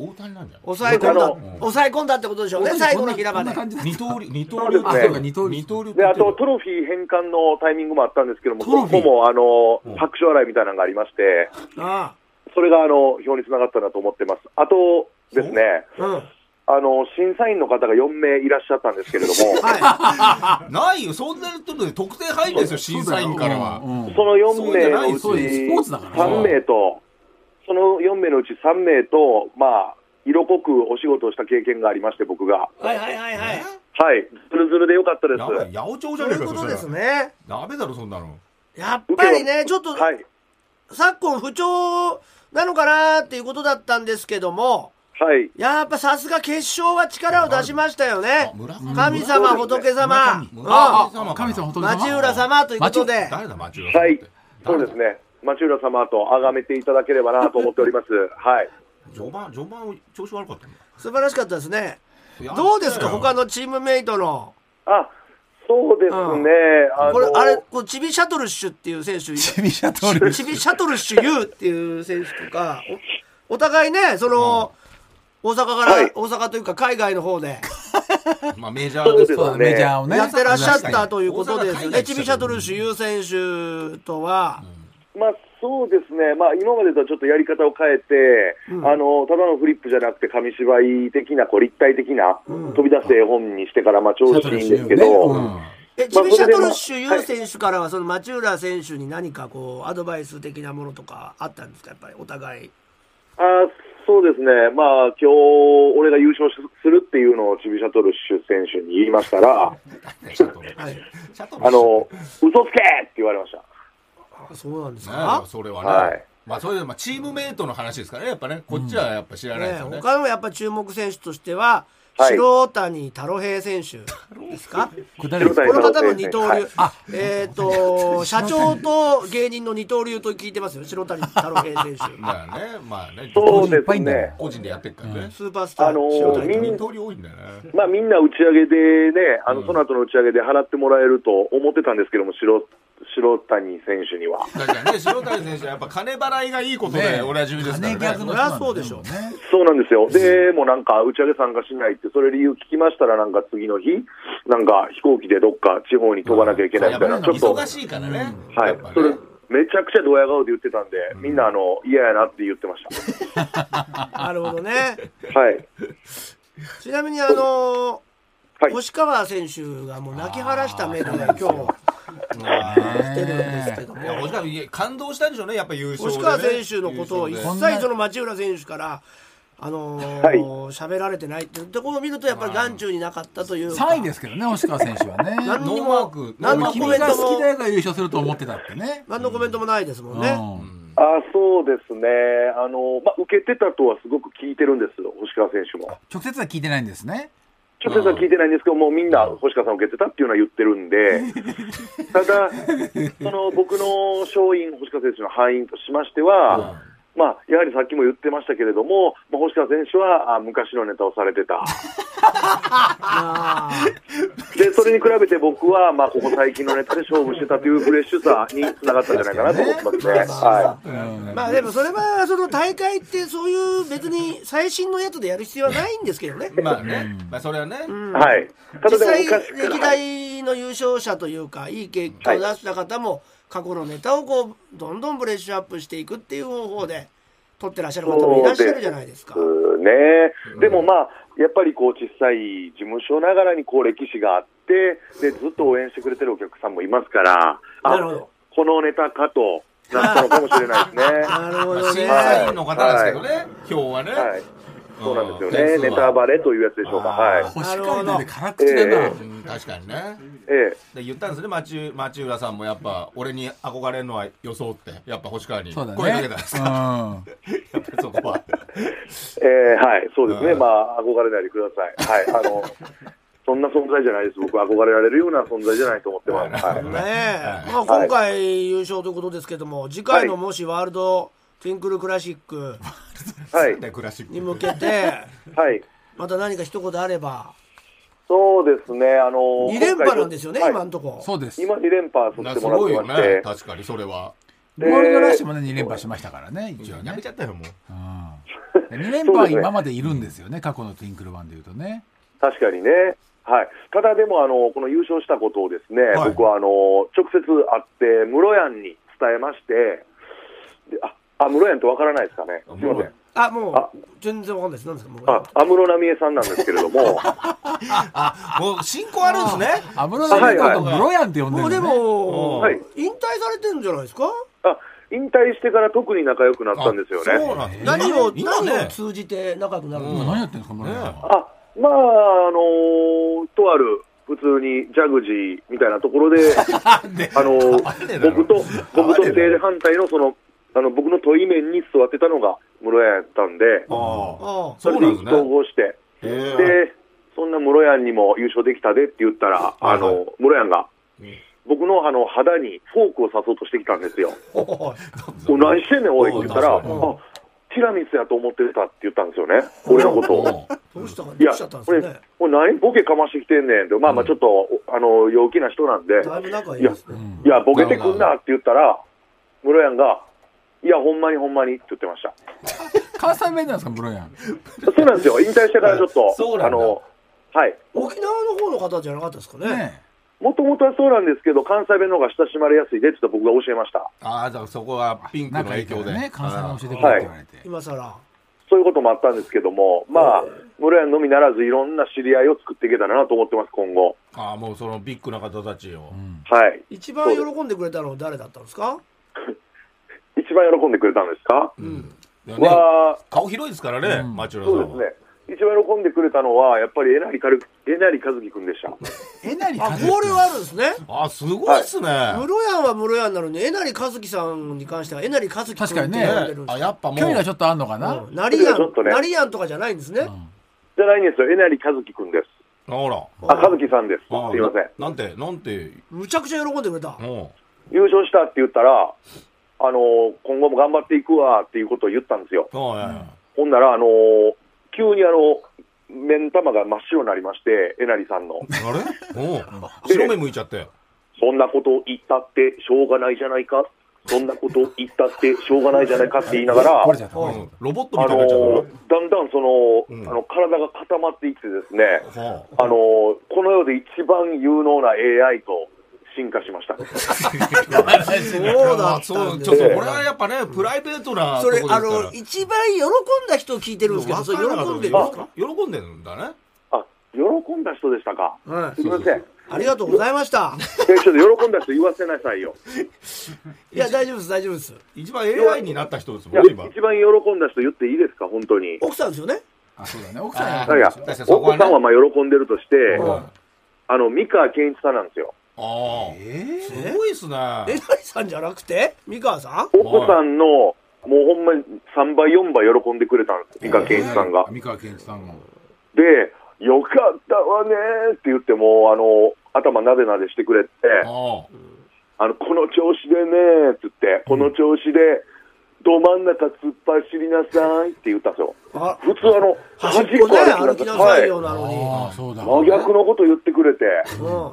抑え込んだ抑え込んだってことでしょうね最後の平場で。二刀流。二刀流二刀流。で、あとトロフィー返還のタイミングもあったんですけども、トロフィー。ここもあのうん。拍手笑いみたいなのがありまして、あそれがあの表につながったなと思ってます。あとですね、あの審査員の方が4名いらっしゃったんですけれども、[LAUGHS] は [LAUGHS] ないよ。そんなとで特典入るんですよ審査員からは。その4名のうちそうですスポーツだから。3名と、その4名のうち3名と、まあ、色濃くお仕事をした経験がありまして、僕が。いはいはいはいはい。はい、ズルズルでよかったです。やばい八百長じゃねえかいうことですね。らダメだろそんなの。やっぱりねちょっとはい、昨今不調なのかなっていうことだったんですけどもはい、やっぱさすが決勝は力を出しましたよね。神様仏様。神様仏様。町浦様ということで。誰だ町浦さんはい。そうですね。町浦様と崇めていただければなと思っております。はい。序盤序盤調子悪かった素晴らしかったですね。どうですか他のチームメイトの？あ、そうですね。うん。あのこれあれこうチビシャトルッシュっていう選手チビシャトルチビシャトルッシュ U っていう選手とかおお互いねその、大阪から、はい。大阪というか海外の方で。[LAUGHS] まあメジャーですそうですね。メジャーをね。やってらっしゃったということですチビシャトルッシュ U 選手とは、まあそうですね、まあ、今までとはちょっとやり方を変えて、うん。あのただのフリップじゃなくて、紙芝居的なこう立体的な、うん。飛び出す絵本にしてから、まあ、調子いいんですけど、えチまあビシャトルッシュそれでも U 選手からはその町浦選手に何かこうアドバイス的なものとかあったんですか？やっぱりお互い。あそうですね、まあ今日俺が優勝するっていうのをチビシャトルッシュ選手に言いましたら、[LAUGHS] あの嘘つけって言われました。あそうなんですねか、それはね、はい。まあそれでまあチームメイトの話ですからね。やっぱねこっちはやっぱ知らないでねすよね、他のやっぱ注目選手としては、はい。白谷太郎平選手ですか？この方も二刀流、はい。あえっ、と社長と芸人の二刀流と聞いてますよ。白谷太郎平選手。[LAUGHS] まあねまあね。そうですね。個人でやってるからね、スーパースター、あのー白谷みん二刀流多いんだよね。まあみんな打ち上げでね、あのうん。その後の打ち上げで払ってもらえると思ってたんですけども、白白谷選手には。だからね白谷選手はやっぱ金払いがいいことでねおなじみですからね。金逆のそうでしょうね。そうなんですよ。で、もうなんか打ち上げ参加しないって、それ理由聞きましたら、なんか次の日、なんか飛行機でどっか地方に飛ばなきゃいけないみたいな、ちょっと、忙しいからね、はい。それね、めちゃくちゃドヤ顔で言ってたんで、みんなあの嫌やなって言ってました。[LAUGHS] なるほどね。はい。ちなみにあのはい。星川選手がもう泣き晴らした目で今日てるんですけども。いや星川感動したんでしょうねやっぱ優勝で、星ね、川選手のことを一切その町浦選手からあのはい。喋、られてないっていうところを見るとやっぱり眼中になかったというか。3位ですけどね星川選手はね。[LAUGHS] 何にノーマーもク何のコ君メントもが好きだよが優勝すると思ってたってね。何のコメントもないですもんね、うん。あそうですね。あの、まあ、受けてたとはすごく聞いてるんです、星川選手も。直接は聞いてないんですね直接は聞いてないんですけど、もうみんな星川さん受けてたっていうのは言ってるんで、[LAUGHS] ただ、その僕の勝因、星川選手の敗因としましては、まあ、やはりさっきも言ってましたけれども、まあ、星川選手はあ昔のネタをされてた。あで、それに比べて僕は、まあ、ここ最近のネタで勝負してたというフレッシュさにつながったんじゃないかなと思ってますね。はーまあでもそれはその大会ってそういう別に最新のやつでやる必要はないんですけどね、[LAUGHS] まあね、まあそれはね、うん。い。はい。ただでも実際昔から。歴代の優勝者というかいい結果を出した方も過去のネタをこうどんどんブレッシュアップしていくっていう方法で取ってらっしゃる方もいらっしゃるじゃないですか。ですね。でもまあ、やっぱりこう小さい事務所ながらにこう歴史があって、でずっと応援してくれてるお客さんもいますから、あなるほどこのネタかとなったのかもしれないですね。[LAUGHS] なるほどね。査員の方ですけどね、今日はね、はい。そうなんですようん。ね。ネタバレというやつでしょうか。はい。星川なんで辛口だな、えうん確かにね。ええ。で言ったんですね。町町浦さんもやっぱ俺に憧れるのは装って。やっぱ星川に声かけたんですか、うん。[LAUGHS] やっぱりそこは。ええはい、そうですね、うん。まあ、憧れないでください。はい、あの、そんな存在じゃないです。僕、憧れられるような存在じゃないと思ってます。はい。ね。え、まあ、今回優勝ということですけども次回のもしワールドティンクルクラシック。はい。クラシック。に向けて [LAUGHS] はい。また何か一言あれば。そうですね、あの2連覇なんですよね、はい今のとこ。ろ。そうです。今2連覇さなせてもらってすごいよまして、ね。確かにそれは。ゴールドラッシュもね2連覇しましたからね一応やね。めちゃったよもううん、2連覇は今までいるんですよね過去のトゥインクルワンでいうとね。確かにね。はい、ただでもあの、この優勝したことをですね、はい。僕はあの直接会って、室谷に伝えまして、でああ室谷ってわからないですかね、すみません、あもあう全然わかんないです。なんですか？もう。あ安室奈美恵さんなんですけれども、[LAUGHS] あもう進行あるんですね。安室奈美恵のことムロヤンって呼んでもうでるのねも、はい。引退されてるんじゃないですか？あ引退してから特に仲良くなったんですよね。そうなんですね。何を、何を通じて仲良くなるんですか今何やってんですかムロヤンねはあまあ、あのーとある、普通にジャグジーみたいなところで、[LAUGHS] あのー僕と、僕と正反対のその、あの、僕の問い面に座ってたのが室屋やったんで、ああああそうなんですね。れ統合して、へえで、そんな室屋にも優勝できたでって言ったら、あはい。の、室屋がうん、僕のあの肌にフォークを刺そうとしてきたんですよ。お何してんねん、おいって言ったら、あ、ティラミスやと思ってたって言ったんですよね、俺のことを。どうしたかいやどうしちゃったんでこれ、すかね？これ何ボケかましてきてんねんって、まあまあちょっと、おあの、陽気な人なんで、だいぶ仲いいですね。いや、ボケてくんなって言ったら、室谷が、いや、ほんまにほんまにって言ってました。関西弁なんですか、ブロヤン。そうなんですよ、引退してからちょっと、そうなんだあの、はい。沖縄の方の方じゃなかったですかねねもともとはそうなんですけど、関西弁の方が親しまれやすいでって僕が教えました。ああだからそこはピンクの影響でらね、関西弁教えてくれって言われて。今さらそういうこともあったんですけども、まあ、室谷のみならずいろんな知り合いを作っていけたらなと思ってます、今後。ああもうそのビッグな方たちをうんはい。一番喜んでくれたのは誰だったんですか？一番喜んでくれたんですか、うん。ねは、顔広いですからねうん。町浦さんは。そうですね。一番喜んでくれたのは、やっぱりえなりかる、[LAUGHS] えなりかずきくんでした。えなりあかず交流あるんですね。あすごいっすね。室屋は室屋なのにえなりかずきさんに関してはえなりかずき君って呼んで確かにるんですあやっぱもう。距離がちょっとあんのかな、うん。ナリヤンちょっとね。ナリヤンとかじゃないんですね。じゃないんですよ。えなりかずきくんです。ほら。あ、かずきさんです。すあいません。なんてなんて。むちゃくちゃ喜んでくれた。も優勝したって言ったら、あのー今後も頑張っていくわっていうことを言ったんですよ。うはい。ほんなら、あのー急にあの、目ん玉が真っ白になりまして、えなりさんの。あれ？[LAUGHS] 白目向いちゃって。そんなことを言ったってしょうがないじゃないか？そんなことを言ったってしょうがないじゃないかって言いながら、[LAUGHS] あたいになっちゃのだんだんその、うん。あの体が固まっていってですね、あ。のーこの世で一番有能な AI と進化しました。そうだあったそうんちですねょっとこれはやっぱねプライベートなそれあとこですから。の一番喜んだ人を聞いてるんですけど喜んでるんですか？喜んでるんだね。あ、喜んだ人でしたか？はい。すみません。ありがとうございました。え、ちょっと喜んだ人言わせなさいよ。いや大丈夫です大丈夫です。一番 AI になった人ですもんね今。一番喜んだ人言っていいですか、本当に。奥さんですよね？あそうだね。奥さんいや奥さんはまあ喜んでるとして、うん。あの、三河健一さんなんですよ。ああえすごいっすね。えなりさんじゃなくて？三河さん？奥さんの、もうほんまに3倍、4倍喜んでくれたんです、三河健一さんが。三河健一さんが。で、よかったわねーって言っても、あの、頭なでなでしてくれて、ああの、この調子でねーって言って、この調子で、ど真ん中突っ走りなさいって言ったんですよ。あ普通あの、端っこね歩きなさいよはなのに、ああそうだ。い。真逆のこと言ってくれて、うん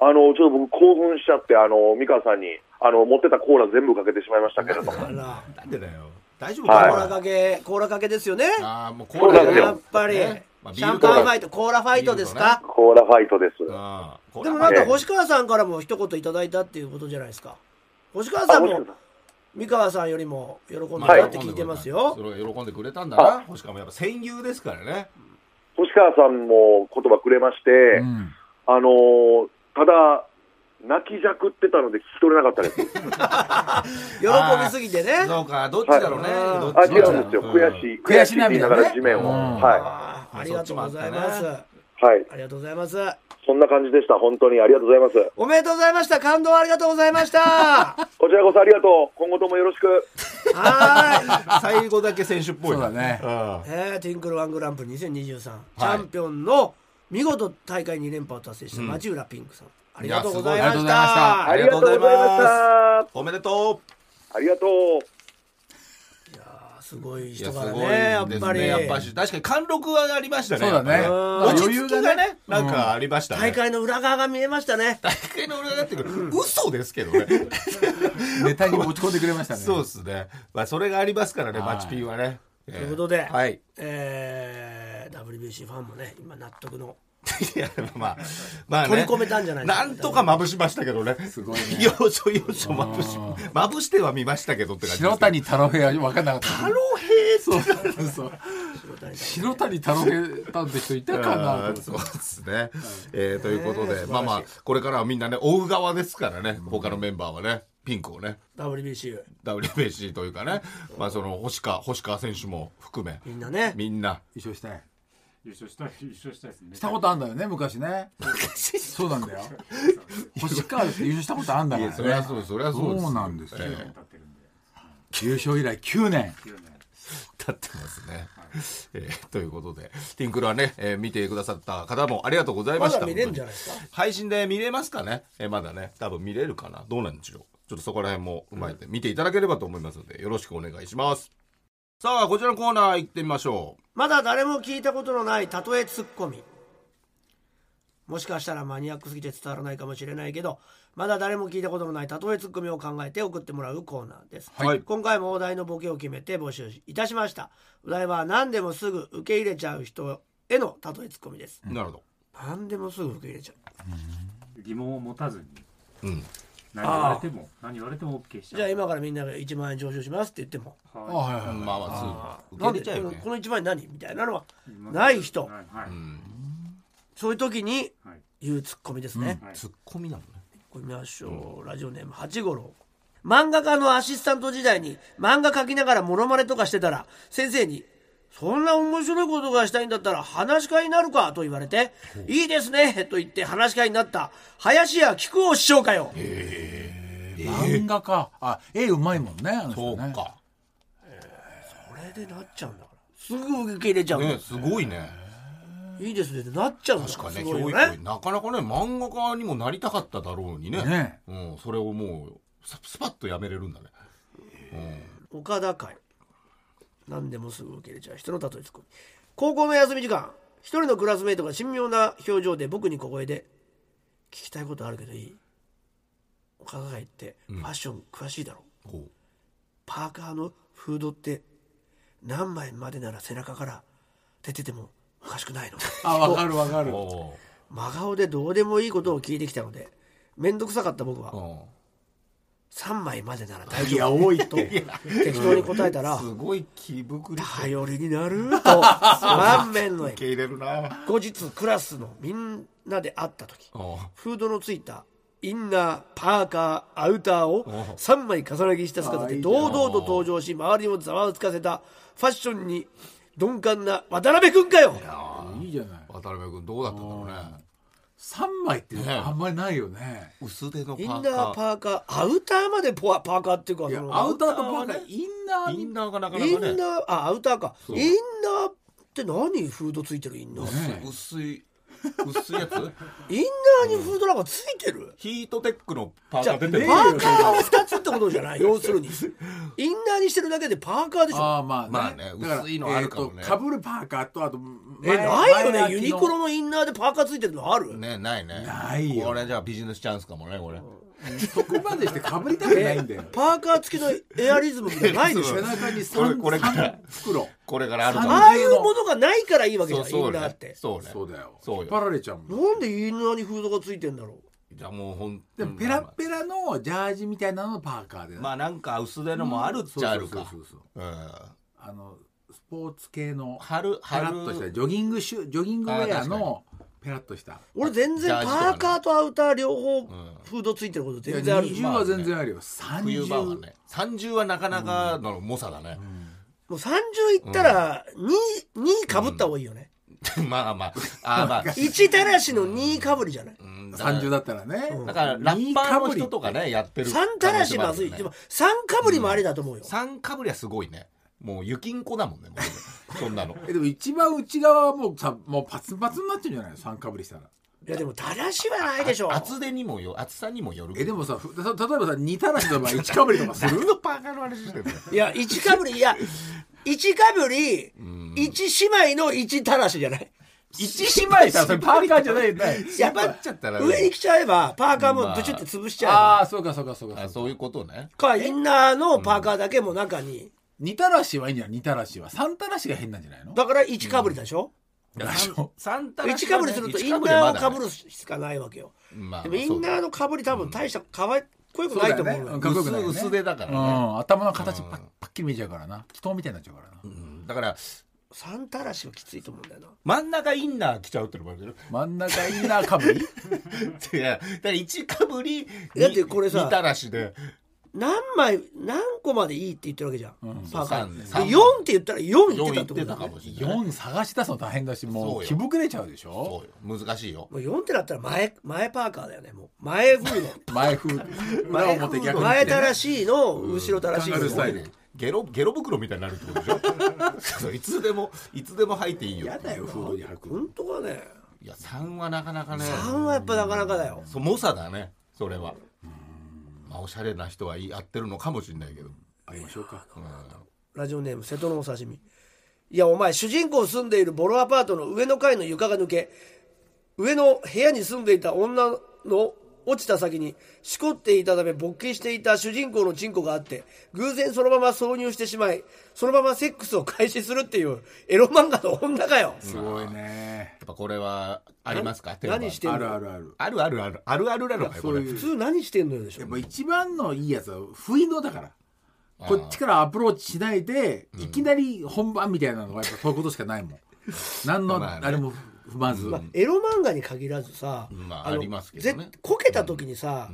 あの、ちょっと僕興奮しちゃって、あの、美川さんに、あの、持ってたコーラ全部かけてしまいましたけれども。なんでだよ。大丈夫？コはい。かーラかけコーラかけですよね？ああもうそうなんですよ。やっぱり。ね。まあシャンパンファイトコーラファイトですか？コーラファイトです。ではもなんか星川さんからも一言いただいたっていうことじゃないですか？星川さんも三河さん。よりも喜んでまあたって聞いてますよ。それを喜んでくれたんだな。星川もやっぱ戦友ですからね。星川さんも言葉くれまして、うん。あのーただ、泣きじゃくってたので聞き取れなかったです。[LAUGHS] 喜びすぎてねそうかどっちだろうねはいあ、どっち違うんですよ。ん悔しい。悔しいって言いながら地面を。はあーありがとうございます。はい。ありがとうございますそんな感じでした。本当にありがとうございます。おめでとうございました感動ありがとうございました [LAUGHS] こちらこそありがとう。今後ともよろしく。は最後だけ選手っぽいそうだねえー、ティンクルワングランプリ2023、チはいャンピオンの見事大会2連覇を達成した町浦ピンクさん、ありがとうございましいやすごいありがとうございました。おめでとありがとう。いやーすごい人からすごいね。やっですぱり。ねやっぱし確かに貫禄はありましたねそうだね。やっぱりうん。落ち着きがねなんかありましたね。大会の裏側が見えましたね。大会の裏だって嘘ですけどね。[LAUGHS] ネタに持ち込んでくれましたね。そうですね。まあそれがありますからねはい。マチピンはね。とということではい。えー、WBC ファンもね今納得の。[LAUGHS] いやまあまあね。取り込めたんじゃないですかな。んとかまぶしましたけどね。すごいね。要所要所まぶしうん。まぶしては見ましたけどって感じ白谷太郎平は分かんなかった。太郎平そうそう。白谷太郎平さんって人いたかな [LAUGHS] そうですね、えーということで、まあまあこれからはみんなね追う側ですからね他のメンバーはねピンクをね。WBC WBC というかね、まあその星川星川選手も含め。みんなね。みんな。優勝したい優勝したい優勝したいですね。したことあんだよね昔ね。そうなんだよ。星川って優勝したことあんだからね。そりゃそうそりゃそうですそうなんですよ。9年経ってるんで。優勝以来9年。9年立ってますね。えーということで、ティンクルはね、えー見てくださった方もありがとうございました。まだ見れるんじゃないですか？配信で見れますかね、えーまだね、多分見れるかな？どうなんでしょう？ちょっとそこら辺も踏まえて見ていただければと思いますので、よろしくお願いします。さあ、こちらのコーナー行ってみましょまだ誰も聞いたことのない例えツッコミ。もしかしたらマニアックすぎて伝わらないかもしれないけどまだ誰も聞いたことのない例えツッコミを考えて送ってもらうコーナーです、はい。今回もお題のボケを決めて募集いたしました。お題は何でもすぐ受け入れちゃう人への例えツッコミです。う。なるほど。何でもすぐ受け入れちゃう。疑問を持たずに。うん。何言われても何言われても OK しちゃう。じゃあ今からみんなが1万円上昇しますって言っても。あははいはいはい。まあまあ、すぐなんで受け入れちゃうよね。こ。の1万円何みたいなのはない人。はいはいうん。そういう時にはい。言うツッコミですね、はい。ツッコミなのね。これ見ましょう、ラジオネーム八五郎。漫画家のアシスタント時代に漫画描きながらモノマネとかしてたら先生に「そんな面白いことがしたいんだったら話し家になるか」と言われて「いいですね」と言って話し家になった林家木久扇師匠かよ。漫画家あ絵うまいもんねあの人ね。そうか。これでなっちゃうんだから。すぐ受け入れちゃうね、すごいね。いいですねってなっちゃうんだ。確かね、すごいよ教育ねなかなかね、漫画家にもなりたかっただろうにね。ねうん、それをもう、ススパッとやめれるんだね。岡田会何でもすぐ受け入れちゃう人の例えツッコミ。高校の休み時間一人のクラスメイトが神妙な表情で僕に小声で「聞きたいことあるけどいい?」岡田会ってファッション詳しいだろ、こう。パーカーのフードって何枚までなら背中から出ててもおかしくないの。あわかるわかる。お真顔でどうでもいいことを聞いてきたので面倒くさかった僕は。ー3枚までなら大いや丈夫多いって適当に答えたらすごい気膨りして。頼りになると。[LAUGHS] 満面の笑み。受け入れるな。後日クラスのみんなで会った時フードのついたインナーパーカーアウターを3枚重ね着した姿で堂々と登場し周りをざわつかせたファッションに鈍感な渡辺君かよ。いいじゃない。渡辺君どうだったんだろうね。3枚ってねあんまりないよね。薄手のパインナーパーカーアウターまでポワパーカーっていうかいやそのアウターとパーカーインナーにインナーがなかなイかね。ンナーあアウターか。そう。インナーって何フードついてるインナー、ね薄い、薄いやつ？インナーにフードなんかついてる？ヒートテックのパーじゃあパカー出てる。ーカーを2つってことじゃない。要するに。インナーにしてるだけでパーカーでしょ。ああまあね。まあね。薄いのあるかもね。えーとかぶるパーカーとあとえ前ないよね。ユニクロのインナーでパーカーついてるのある、ね、ないね。ないよ。これじゃあビジネスチャンスかもね、これ。そこまでしてかぶりたくないんだよ。パーカー付きのエアリズムないでしょ。背中にこれ3これから。三袋。これからある。ああいうものがないからいいわけじゃん。インナーって。そうね。そうだよ。そうよ。引っ張られちゃうもん。なんでインナーにフードがついてんだろじゃあもうほんでもペラッペラのジャージみたいなののパーカーで。まあなんか薄手のもあるっちゃあるか。そうそうそう。あのスポーツ系の春、春。ッとしたジョギングシュジョギングウェアのペラッとした。う俺全然パーカーとアウター両方フードついてること全然ある20は全然あるよ。冬場は30ね。30はなかなかの猛者だね。もう30いったら 2, 2かぶった方がいいよね、[LAUGHS] まあまあ。あーまあ。1たらしの2かぶりじゃない、うん。だから30だったらね。だからラッパーの人とかね、やってる。3たらしまずい、でも3かぶりもありだと思うよ、3かぶりはすごいね。もう雪んこだもんね。もう。[LAUGHS] そんなの。えでも一番内側はもうさもうパツパツになっちゃうんじゃない？の3かぶりしたら。いやでもたらしはないでしょ。厚手にもよ、厚さにもよる。えでもさふた例えばさ2たらしの場合1かぶりとかする？のパーカーの話してるいや1かぶりいや1かぶり1姉妹の1たらしじゃない？1姉妹さそれパーカーじゃないよね。やっぱ縛っちゃったらね。上に来ちゃえばパーカーもブチュって潰しちゃえば、ああそうかそうかそうか。あそういうことね。かインナーのパーカーだけも中に、2たらしはいいんじゃない？2たらしは。3たらしが変なんじゃないの？だから1かぶりでしょ、でしょ3た1かぶりするとインナーをかぶるしかないわけよ、まあでもインナーのかぶり多分大したかわいこよくないと思うよ。そうだよね。かっこよくないよね。薄薄手だからうね。ん。頭の形パッパッキリ見えちゃうからな。人みたいになっちゃうからな。うん。だから、3たらしはきついと思うんだよな。真ん中インナー着ちゃうってのもあるけど。真ん中インナーかぶり？[LAUGHS] いや、だから1かぶり、だってこれさ2たらしで、何枚何個までいいって言ってるわけじゃん、パーカー。三で4って言ったら4言ってたってこと4言ってただねかもしれない。4探し出すの大変だしもそうよ。う日膨れちゃうでしそょうよ。難しいよ。もう4ってなったら前前パーカーだよねもう。前風の [LAUGHS] 前風裏前表逆に前たらしいの後ろたらしいの。ゲロゲロ袋みたいになるってことでしょ？そ [LAUGHS] ういつでもいつでも履いていいよやだよフードに履く。本当かね。いや3はなかなかね。3はやっぱなかなかだよ。そう猛者だね。それはまあおしゃれな人はやってるのかもしれないけど。あげましょうか。ラジオネーム瀬戸のお刺身。いやお前主人公住んでいるボロアパートの上の階の床が抜け上の部屋に住んでいた女の落ちた先に、しこっていたため勃起していた主人公のチンコがあって、偶然そのまま挿入してしまい、そのままセックスを開始するっていう、エロ漫画の女かよ。すごいね。やっぱこれは、ありますか？何してんの？あるあるある。あるあるある。あるあるなの、これ。普通何してんのよでしょ？やっぱ一番のいいやつは、不意のだから。こっちからアプローチしないで、いきなり本番みたいなのが、やっぱそういうことしかないもん。[LAUGHS] 何の、あれもまず。まあ、エロ漫画に限らずさ、のまあありますけどね。ぜこけた時にさ、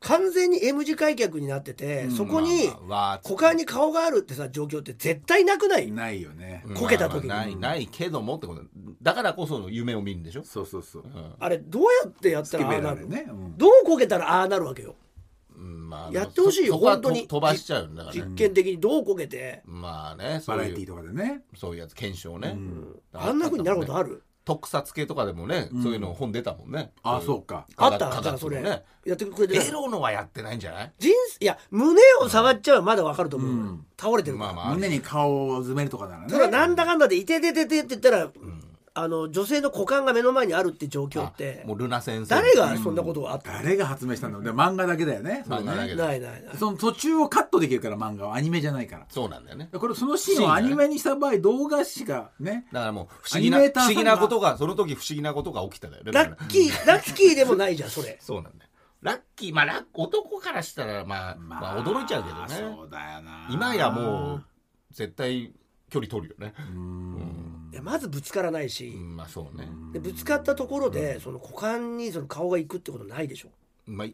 完全に M 字開脚になってて、そこに股間に顔があるってさ状況って絶対なくない、ないよね。こけた時に。まあまあないないけどもってこと。だからこその夢を見るんでしょ？そうそうそう。あれどうやってやったらああなる？ね。うん。どうこけたらああなるわけよ。うんまあやってほしいよ本当に。と飛ばしちゃうんだから実ね験的にどうこけて、まあねバラエティーとかでね。そういうやつ検証ね。あんな風になることある？特撮系とかでもねそういうの本出たもんね。あそうか。あった科学じゃあそれ、ねやってくれてエロのはやってないんじゃない？人生いや胸を触っちゃうはまだわかると思う、倒れてるから、まあまあ胸に顔を詰めるとかならね。ただなんだかんだで「いてててて」って言ったら、あの女性の股間が目の前にあるって状況ってもうルナ先生。誰がそんなことがあった？の、誰が発明したんだろうで漫画だけだよね。[LAUGHS] 漫画だけないないない。その途中をカットできるから漫画はアニメじゃないから。そうなんだよね。これそのシーンをアニメにした場合動画しかね。だからもう不思議な不思議なことがその時不思議なことが起きただよね。だからラッキーラッキーでもないじゃんそれ。そうなんだよ。ラッキーまあラッ男からしたらまあ、まあ、驚いちゃうけどね。そうだよな。今やもう絶対距離取るよね。いやまずぶつからないし、うんまあそうね。でぶつかったところでその股間にその顔が行くってことないでしょ？まあ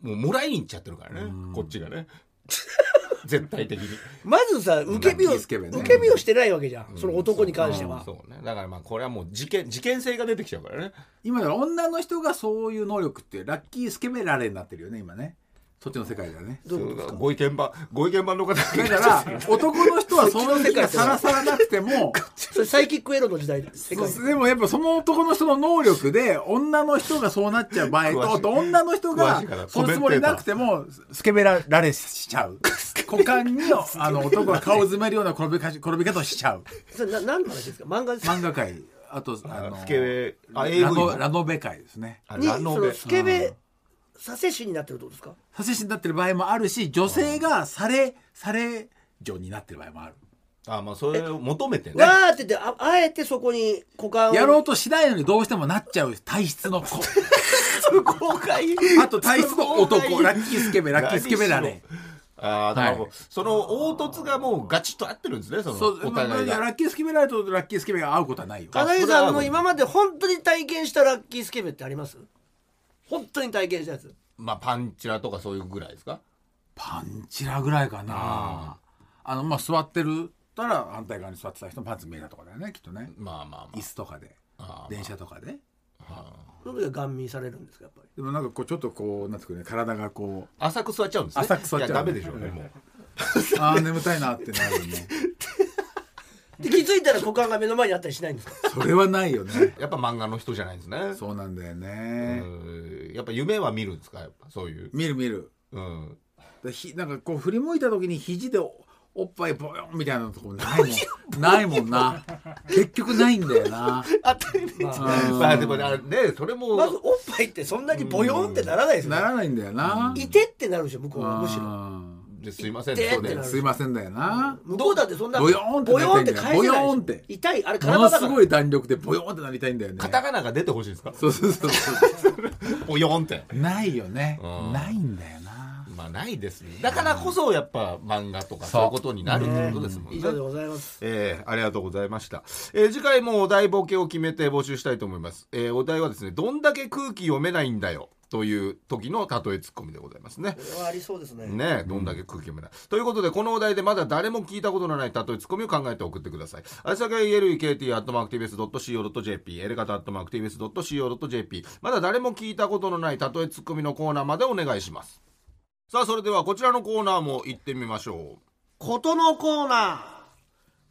もうもらいに行っちゃってるからね。こっちがね。[LAUGHS] 絶対的に。まずさ受け身を、受け身をしてないわけじゃん、その男に関しては、そうね。だからまあこれはもう事件事件性が出てきちゃうからね。今だから女の人がそういう能力ってラッキースケベラレになってるよね今ねそっちの世界だね。どうご意見番ご意見番の方だから男の人はその気がさらさらなくても [LAUGHS] それサイキックエロの時代世界そうでもやっぱその男の人の能力で女の人がそうなっちゃう場合と女の人がそのつもりなくてもスケベラレしちゃう。股間にあの男が顔を詰めるような転びかし転び方をしちゃう。それな何の話ですか？漫画ですか？漫画界。あとあのスケベ。あラノもラノベ界ですね。あにそのラノベスケベさせ師になってるってことですか？差し師になってる場合もあるし女性がされされ女になってる場合もある。あまあそれを求めてね。わーって言ってああえてそこに股間を。やろうとしないのにどうしてもなっちゃう体質の子。公開 [LAUGHS] あと体質の男。ラッキースケベラッキースケベラレああはい。その凹凸がもうガチッと合ってるんですねそのお互いが。いやラッキースケベラレとラッキースケベが合うことはないよ。金井さんの今まで本当に体験したラッキースケベってあります？本当に体験したやつ。まあパンチラとかそういうぐらいですか？パンチラぐらいかな。あのまあ座ってるたら反対側に座ってた人のパンツ見えたとかだよねきっとね。まあまあま椅子とかで。電車とかで。その時はガン見されるんですかやっぱり？でもなんかこうちょっとこうなんていうかね体がこうあ浅く座っちゃうんですね。浅く座っちゃういやダメでしょうねもう。ああ眠たいなってなるね [LAUGHS] で気づいたら股間が目の前にあったりしないんですか？[LAUGHS] それはないよね。やっぱ漫画の人じゃないんですね。そうなんだようねん。やっぱ夢は見るんですか？やっぱそういう。見る見る。うん。でひなんかこう振り向いた時に肘でおおっぱいボヨンみたいなとこないもん。ないもんな。結局ないんだよな。当たり前じゃまあでもあねそれも。まずおっぱいってそんなにボヨンってならないですよならないんだよな。いてってなるでしょ向こうはむしろ。うんですいませんでそうでってなる。すいませんだよな。向こうだってそんなボヨーンってボヨンって返せないでしょ。ボヨーンって。痛いあれもの体だからすごい弾力でボヨーンってなりたいんだよね。カタカナが出てほしいんですか？そうそうそうそおよんって。うないよね。うん。ないんだよな。まあないですね。だからこそやっぱ漫画とかそう。いうことになるってことですもんね。以上でございます。えーありがとうございました、えー次回もお題ボケを決めて募集したいと思います、えーお題はですねどんだけ空気読めないんだよという時の例えツッコミでございますね。これはありそうですね。ねどんだけ空気読めない、ということでこのお題でまだ誰も聞いたことのない例えツッコミを考えて送ってください。あさが elekt.mactvs.co.jp エレガタ .mactvs.co.jp まだ誰も聞いたことのない例えツッコミのコーナーまでお願いします。さあそれではこちらのコーナーも行ってみましょことのコーナー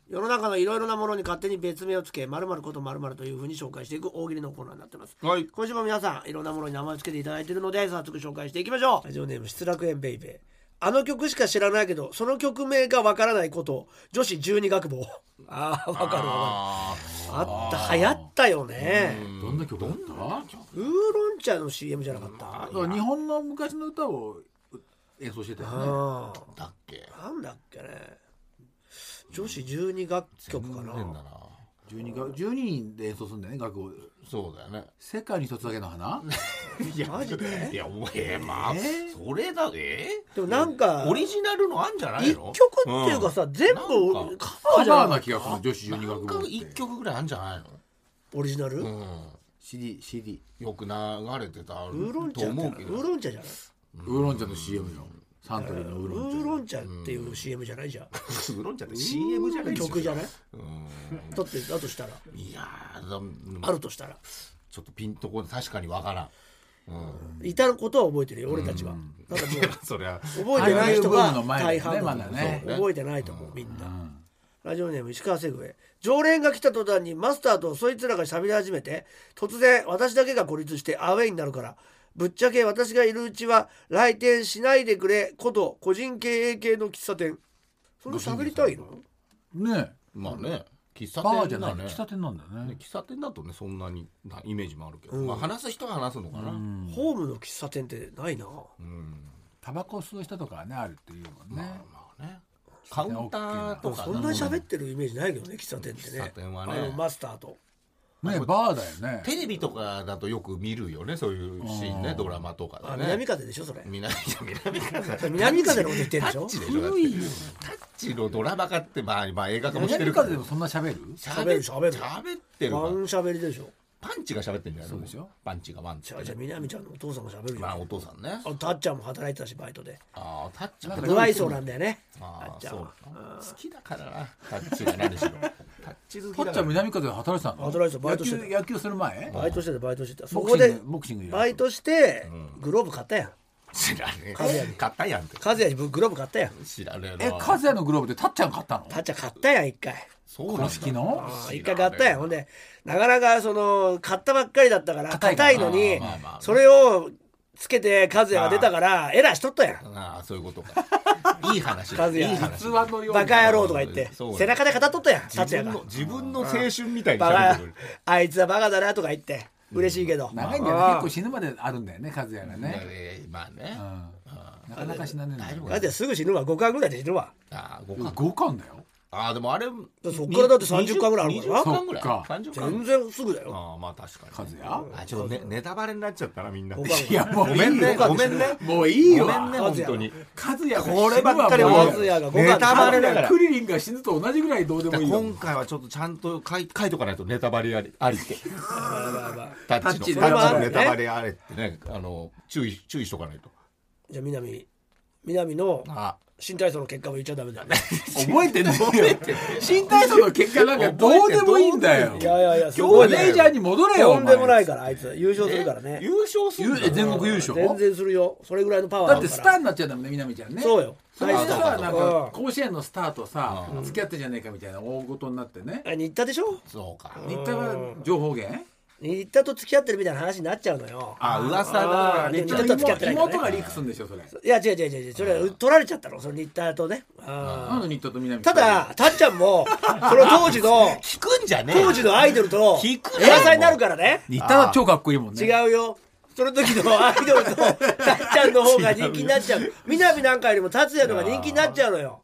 世の中のいろいろなものに勝手に別名をつけ〇〇こと〇〇というふうに紹介していく大喜利のコーナーになってます。うはい。今週も皆さんいろんなものに名前をつけていただいているので早速紹介していきましょう。ラジオネーム失楽園ベイベー。あの曲しか知らないけどその曲名がわからないことを女子十二学坊。ああわかるわ。かるああった流行ったよね。どんな曲だった？ウーロン茶の CM じゃなかった？日本の昔の歌を演奏してたよね。だっけ？あなんだっけね女子十二楽曲かな。変だな。12が12人で演奏するんだよね楽譜そうだよね。世界に一つだけの花？いやマジで？いやお前まあ、えそれだえ？でもなんかオリジナルのあんじゃない一の曲っていうかさ、全部なんカバカバーーじゃな気がする女子12なんか楽部一曲ぐらいあんじゃないオリジナル、のうん。CD CD よく流れてたウーロンと茶って思うけど。ウーロン茶じゃない？ウーロン茶の CM よサントリーのウーウロン茶。ーロン茶っていう CM じゃないじゃん、ウーロン茶って CM じゃない曲じゃない？うん。だってだとしたら。いやあるとしたら。ちょっとピンとこ確かにわからん。うん。いたことは覚えてるよ俺たちは、[LAUGHS] なんかもうそりゃ。覚えてない人が大半だまだね。そう覚えてないと思うみんな、ラジオネーム石川セグウェイ。常連が来た途端にマスターとそいつらが喋り始めて突然私だけが孤立してアウェイになるからぶっちゃけ私がいるうちは来店しないでくれこと個人経営系の喫茶店。それ喋りたいの？ねまあね。喫茶バーじゃない。喫茶店なんだよね。ね喫茶店だとねそんなになイメージもあるけど、まあ話す人は話すのかな。うん、ホームの喫茶店ってないな。タバコ吸う人とかはねあるっていうもんね。まあね。カウンターとかそんなに喋ってるイメージないけどね喫茶店ってね。喫茶店はね。あのマスターとねバーだよね。テレビとかだとよく見るよねそういうシーンねドラマとかでね。あ南風でしょそれ。南南風。南風 [LAUGHS] のこと言ってるタでしょタッチのドラマ化ってまあまあ映画化もして南るけど風でもそんな喋る？喋る喋る。喋ってる喋りでしょパンチが喋ってんじゃないそうでしょ？パンチがワンチじゃあじゃあ南ちゃんのお父さんも喋るよまあお父さんね。あたっちゃんも働いてたしバイトで。ああタッチなんか不愛想なんだよね。ああそうたっちゃんは。好きだからな。タッチが何しろ。タッチ好きたっちゃんだから南風で働いてたの？働いてたバイトし野球する前？バイトしてたバイトしてた。そこでボクシングバイトしてグローブ買ったやん。知らねえ。買ったやんって。和也にグローブ買ったやん。知らねええな和也のグローブでたっちゃん買ったの？たっちゃん買ったやん一回そうなんだ。公式の？あ一回買ったやんほんでなかなかその買ったばっかりだったから硬いいのにまあまあそれをつけて和也が出たからエラーしとったやん。ああそういうことか。[LAUGHS] いい話だ。和也いい話器のようにバカ野郎とか言ってそう背中で語っとったやん達也が。自分の自分の青春みたいにバカ喋ってくるあいつはバカだなとか言って嬉しいけど。長いんだよね。結構死ぬまであるんだよね和也がね。ええまあねうん。なかなか死なねえんだよ。和也すぐ死ぬわ。5巻ぐらいで死ぬわ。ああ五巻。5巻だよああでもあれそっからだって30巻ぐらいあるから。な20巻ぐらい。そっか。30巻全然すぐだよ。ああまあ確かに和也？あちょっとねネタバレになっちゃったなみんないやもうごめんねごめんね。もういいわごめんね本当に。和也がこればっかり和也が5ネタバレだから。クリリンが死ぬと同じぐらいどうでもいいよ。今回はちょっとちゃんと書い書いとかないとネタバレありありって。タッチの。タッチタッチのネタバレあれってねあの注意注意しとかないと。じゃあ南南のあ新体操の結果も言っちゃダメだよね。[LAUGHS] 覚えてないよ。[LAUGHS] 新体操の結果なんかどうでもいいんだよ。いやいやいやす今日マネージャーに戻れよとんでもないかからあいつ。優勝するからね。優勝する全国優勝？全然するよ。それぐらいのパワーだってスターになっちゃうんだもんね南ちゃんね。そうよ。それでさなんうん。か甲子園のスターとさ付き合ってんじゃねえかみたいな大事になってね。あ新田でしょ？そうか。新田は情報源？新田と付き合ってるみたいな話になっちゃうのよ。あ噂あだ。ねー新田と付き合ってないからね。妹がリークするんでしょそれ。いや違う違う違うそれは取られちゃったのその新田とね。あなんで新田と南ーただたっちゃんもその当時の [LAUGHS] 聞くんじゃねえ当時のアイドルと聞くなエアサになるからね。新田は超かっこいいもんね。違うよその時のアイドルとたっちゃんの方が人気になっちゃう。南なんかよりも達也の方が人気になっちゃうのよ。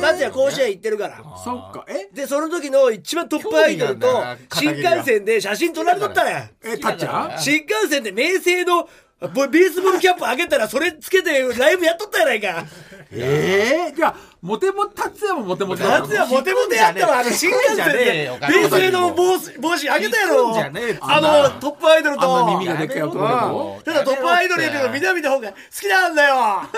達也甲子園行ってるから。そっか。え？でその時の一番トップアイドルと新幹線で写真撮られとったね。えたっちゃん新幹線で明星のボベースボールキャップ上げたらそれつけてライブやっとったやないか。ええじゃあモテモ達也もモテモテ。だよ夏やモテモテやったわあの新幹線じゃねえよで。冷静の帽子帽子あげたやろ。あなの。トップアイドルと。あんな耳がでっかい男の子。ただトップアイドルやけど南の方が好きなんだよ。あ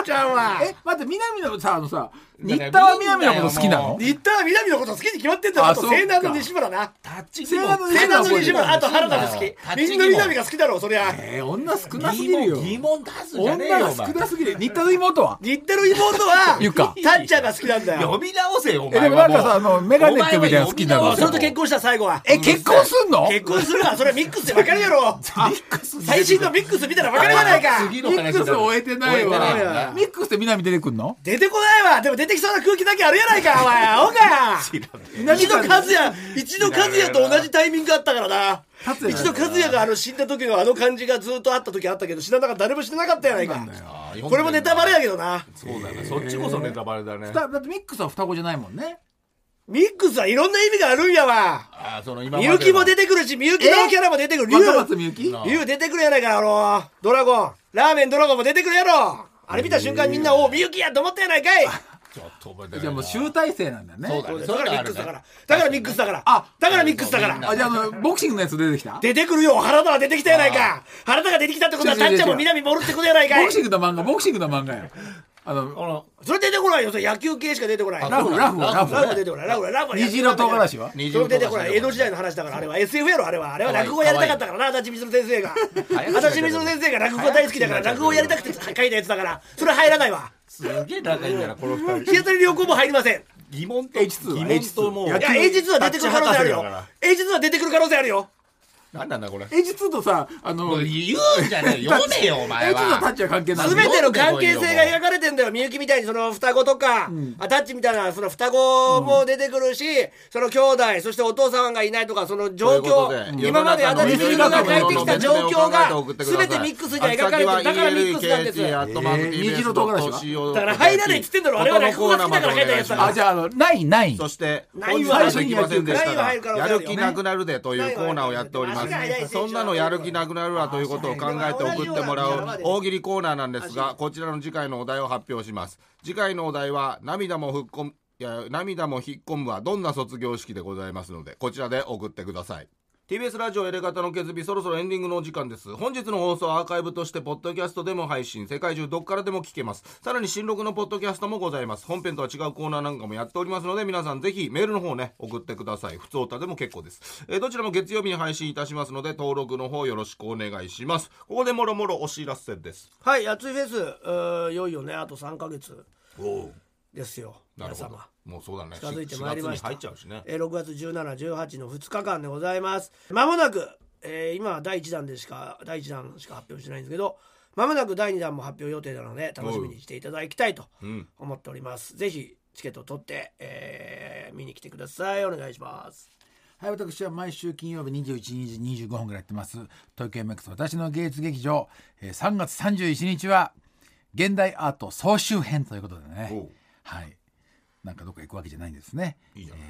っちゃんは。[LAUGHS] え待って南のさあのさ新田は南のこと好きなの？新田は南のこと好きに決まってんだよ。あと西南の西村な。タッチ西南の西南の西村あと原田も好き。みんな南が好きだろうそりゃ。えー、女少なすぎ疑るよ。問疑問出すんじゃねえ女がよお前。少なすぎる。新田の妹は？似てる妹はゆかタッチャーが好きなんだよ。呼び直せよおえで前は。もなんかさあのメガネってみたいなの好きになるの。それと結婚した最後は。え結婚すんの？結婚するわ。それはミックスで分かるやろ。[LAUGHS] 最新のミックス見たら分かるやないかミックス終えてないわ。よミックスで南出てくんの？出てこないわ。でも出てきそうな空気だけあるやないかお前。アホか一度和也一度和也と同じタイミングあったからな一度和也があの死んだ時のあの感じがずっとあった時あったけど死ななかった誰も死ななかったやないか。これもネタバレやけどな。そうだねそっちこそネタバレだね。だだってミックスは双子じゃないもんね。ミックスはいろんな意味があるんやわ。あーその今まみゆきも出てくるしみゆきのキャラも出てくる。若竜松みゆきな竜出てくるやないかあのドラゴン。ラーメンドラゴンも出てくるやろ。あれ見た瞬間みんなおみゆきやと思ったやないかいちょっと覚えてないじゃあもう集大成なんだね。そうだね。だからミックスだから。だからミックスだから。あだからミックスだから。あじゃああのボクシングのやつ出てきた？出てくるよ。原田は出てきたやないか。原田が出てきたってことは違う違う違う。タッチャーも南ボールってことやないかい。ボクシングの漫画ボクシングの漫画よ。あのあのそれ出てこないよ。それ野球系しか出てこない。あラフラフラフ。ラフ出てこない。ラフラフは虹色唐辛子は？虹それ出てこ色ない。江戸時代の話だからあれは SF やろあれは。あれは落語やりたかったからな足立みつる先生が。足立みつる先生が落語大好きだから落語やりたくて書いたやつだから。それ入らないわすげえ仲いいんだなこの二人。日当たり良好も入りません。疑問と H2 は疑問ともういや A は出てくる可能性あるよ。A は出てくる可能性あるよなんなんだこれ？H2 とさあの言うんじゃねえ [LAUGHS] 読めよお前 H2 とタッはチは関係ない。全ての関係性が描かれてんだよ。みゆきみたいにその双子とか、あタッチみたいなその双子も出てくるし、その兄弟そしてお父さんがいないとかその状況ことで。今まで足立みつるが帰ってきた状況が送ってミックスに描かれてる。だからミックスなんです。虹色唐辛子はだから入らないっつってんだろあれは落語が好きだから書いたやつだから。あじゃああのないない。そしてないは入る可能性があるよやる気なくなるでというコーナーをやっておりま足が速い選手すそんなのやる気なくなるわということを考えて送ってもらう大喜利コーナーなんですがこちらの次回のお題を発表します。次回のお題は涙も吹っ込むいや涙も引っ込むはどんな卒業式でございますのでこちらで送ってください TBS ラジオエレガタの決日そろそろエンディングのお時間です。本日の放送はアーカイブとしてポッドキャストでも配信世界中どっからでも聞けます。さらに新録のポッドキャストもございます。本編とは違うコーナーなんかもやっておりますので皆さんぜひメールの方ね送ってください。普通歌でも結構です、えーどちらも月曜日に配信いたしますので登録の方よろしくお願いします。ここでもろもろお知らせです。はい熱いフェスいよいよねあと3ヶ月ですよ皆様。もうそうだね。近づいてまいりました。4月に入っちゃうしね。えー6月1718の2日間でございます。まもなく、えー今は第1弾でしか第1弾しか発表してないんですけどまもなく第2弾も発表予定なので楽しみにしていただきたいとうん。思っております。ぜひチケットを取って、えー見に来てください。お願いします。はい、私は毎週金曜日21時25分ぐらいやってます。東京 MX 私の芸術劇場、えー3月31日は現代アート総集編ということでおねう。はいなんかどっか行くわけじゃないんですね。いいじゃない。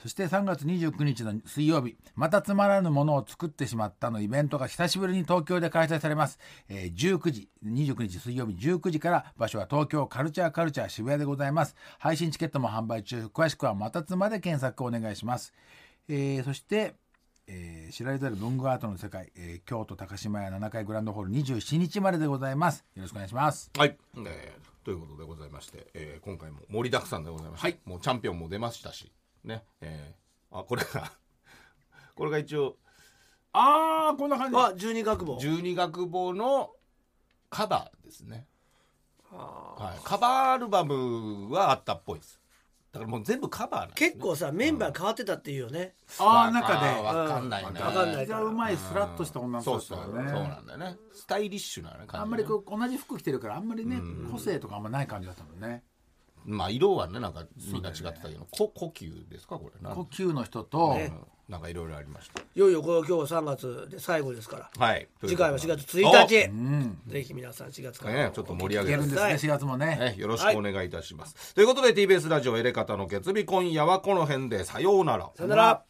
そして3月29日の水曜日またつまらぬものを作ってしまったのイベントが久しぶりに東京で開催されます、えー19時29日水曜日19時から場所は東京カルチャーカルチャー渋谷でございます。配信チケットも販売中。詳しくはまたつまで検索お願いします、えーそしてえー知られざる文具アートの世界、えー京都高島屋7階グランドホール27日まででございます。よろしくお願いします。はい、えーということでございまして、えー今回も盛りだくさんでございました、はい。もうチャンピオンも出ましたしね、えーあこれが [LAUGHS] これが一応あーこんな感じ。あ12学部十二学坊。のカバーですね、はい、カバーアルバムはあったっぽいですだからもう全部カバーなんです、ね、結構さメンバー変わってたっていうよね。あー中で。わかんないね、わかんないめっちゃうまいスラッとした女のそうそうそう子だったよねなんだよね。スタイリッシュなね感じねあんまりこう同じ服着てるからあんまりね、個性とかあんまない感じだったもんね。まあ色はねなんかみんな違ってたけど、こ呼吸ですかこれ。な呼吸の人と、うんなんかいろいろありました。いよいよこの今日3月で最後ですから。はい。次回は4月1日。うん。ぜひ皆さん4月からねちょっと盛り上いけげてるんですね4月もね。ね、よろしくお願いいたします。ということで TBS ラジオエレカタの決日今夜はこの辺で。さようなら。さよなら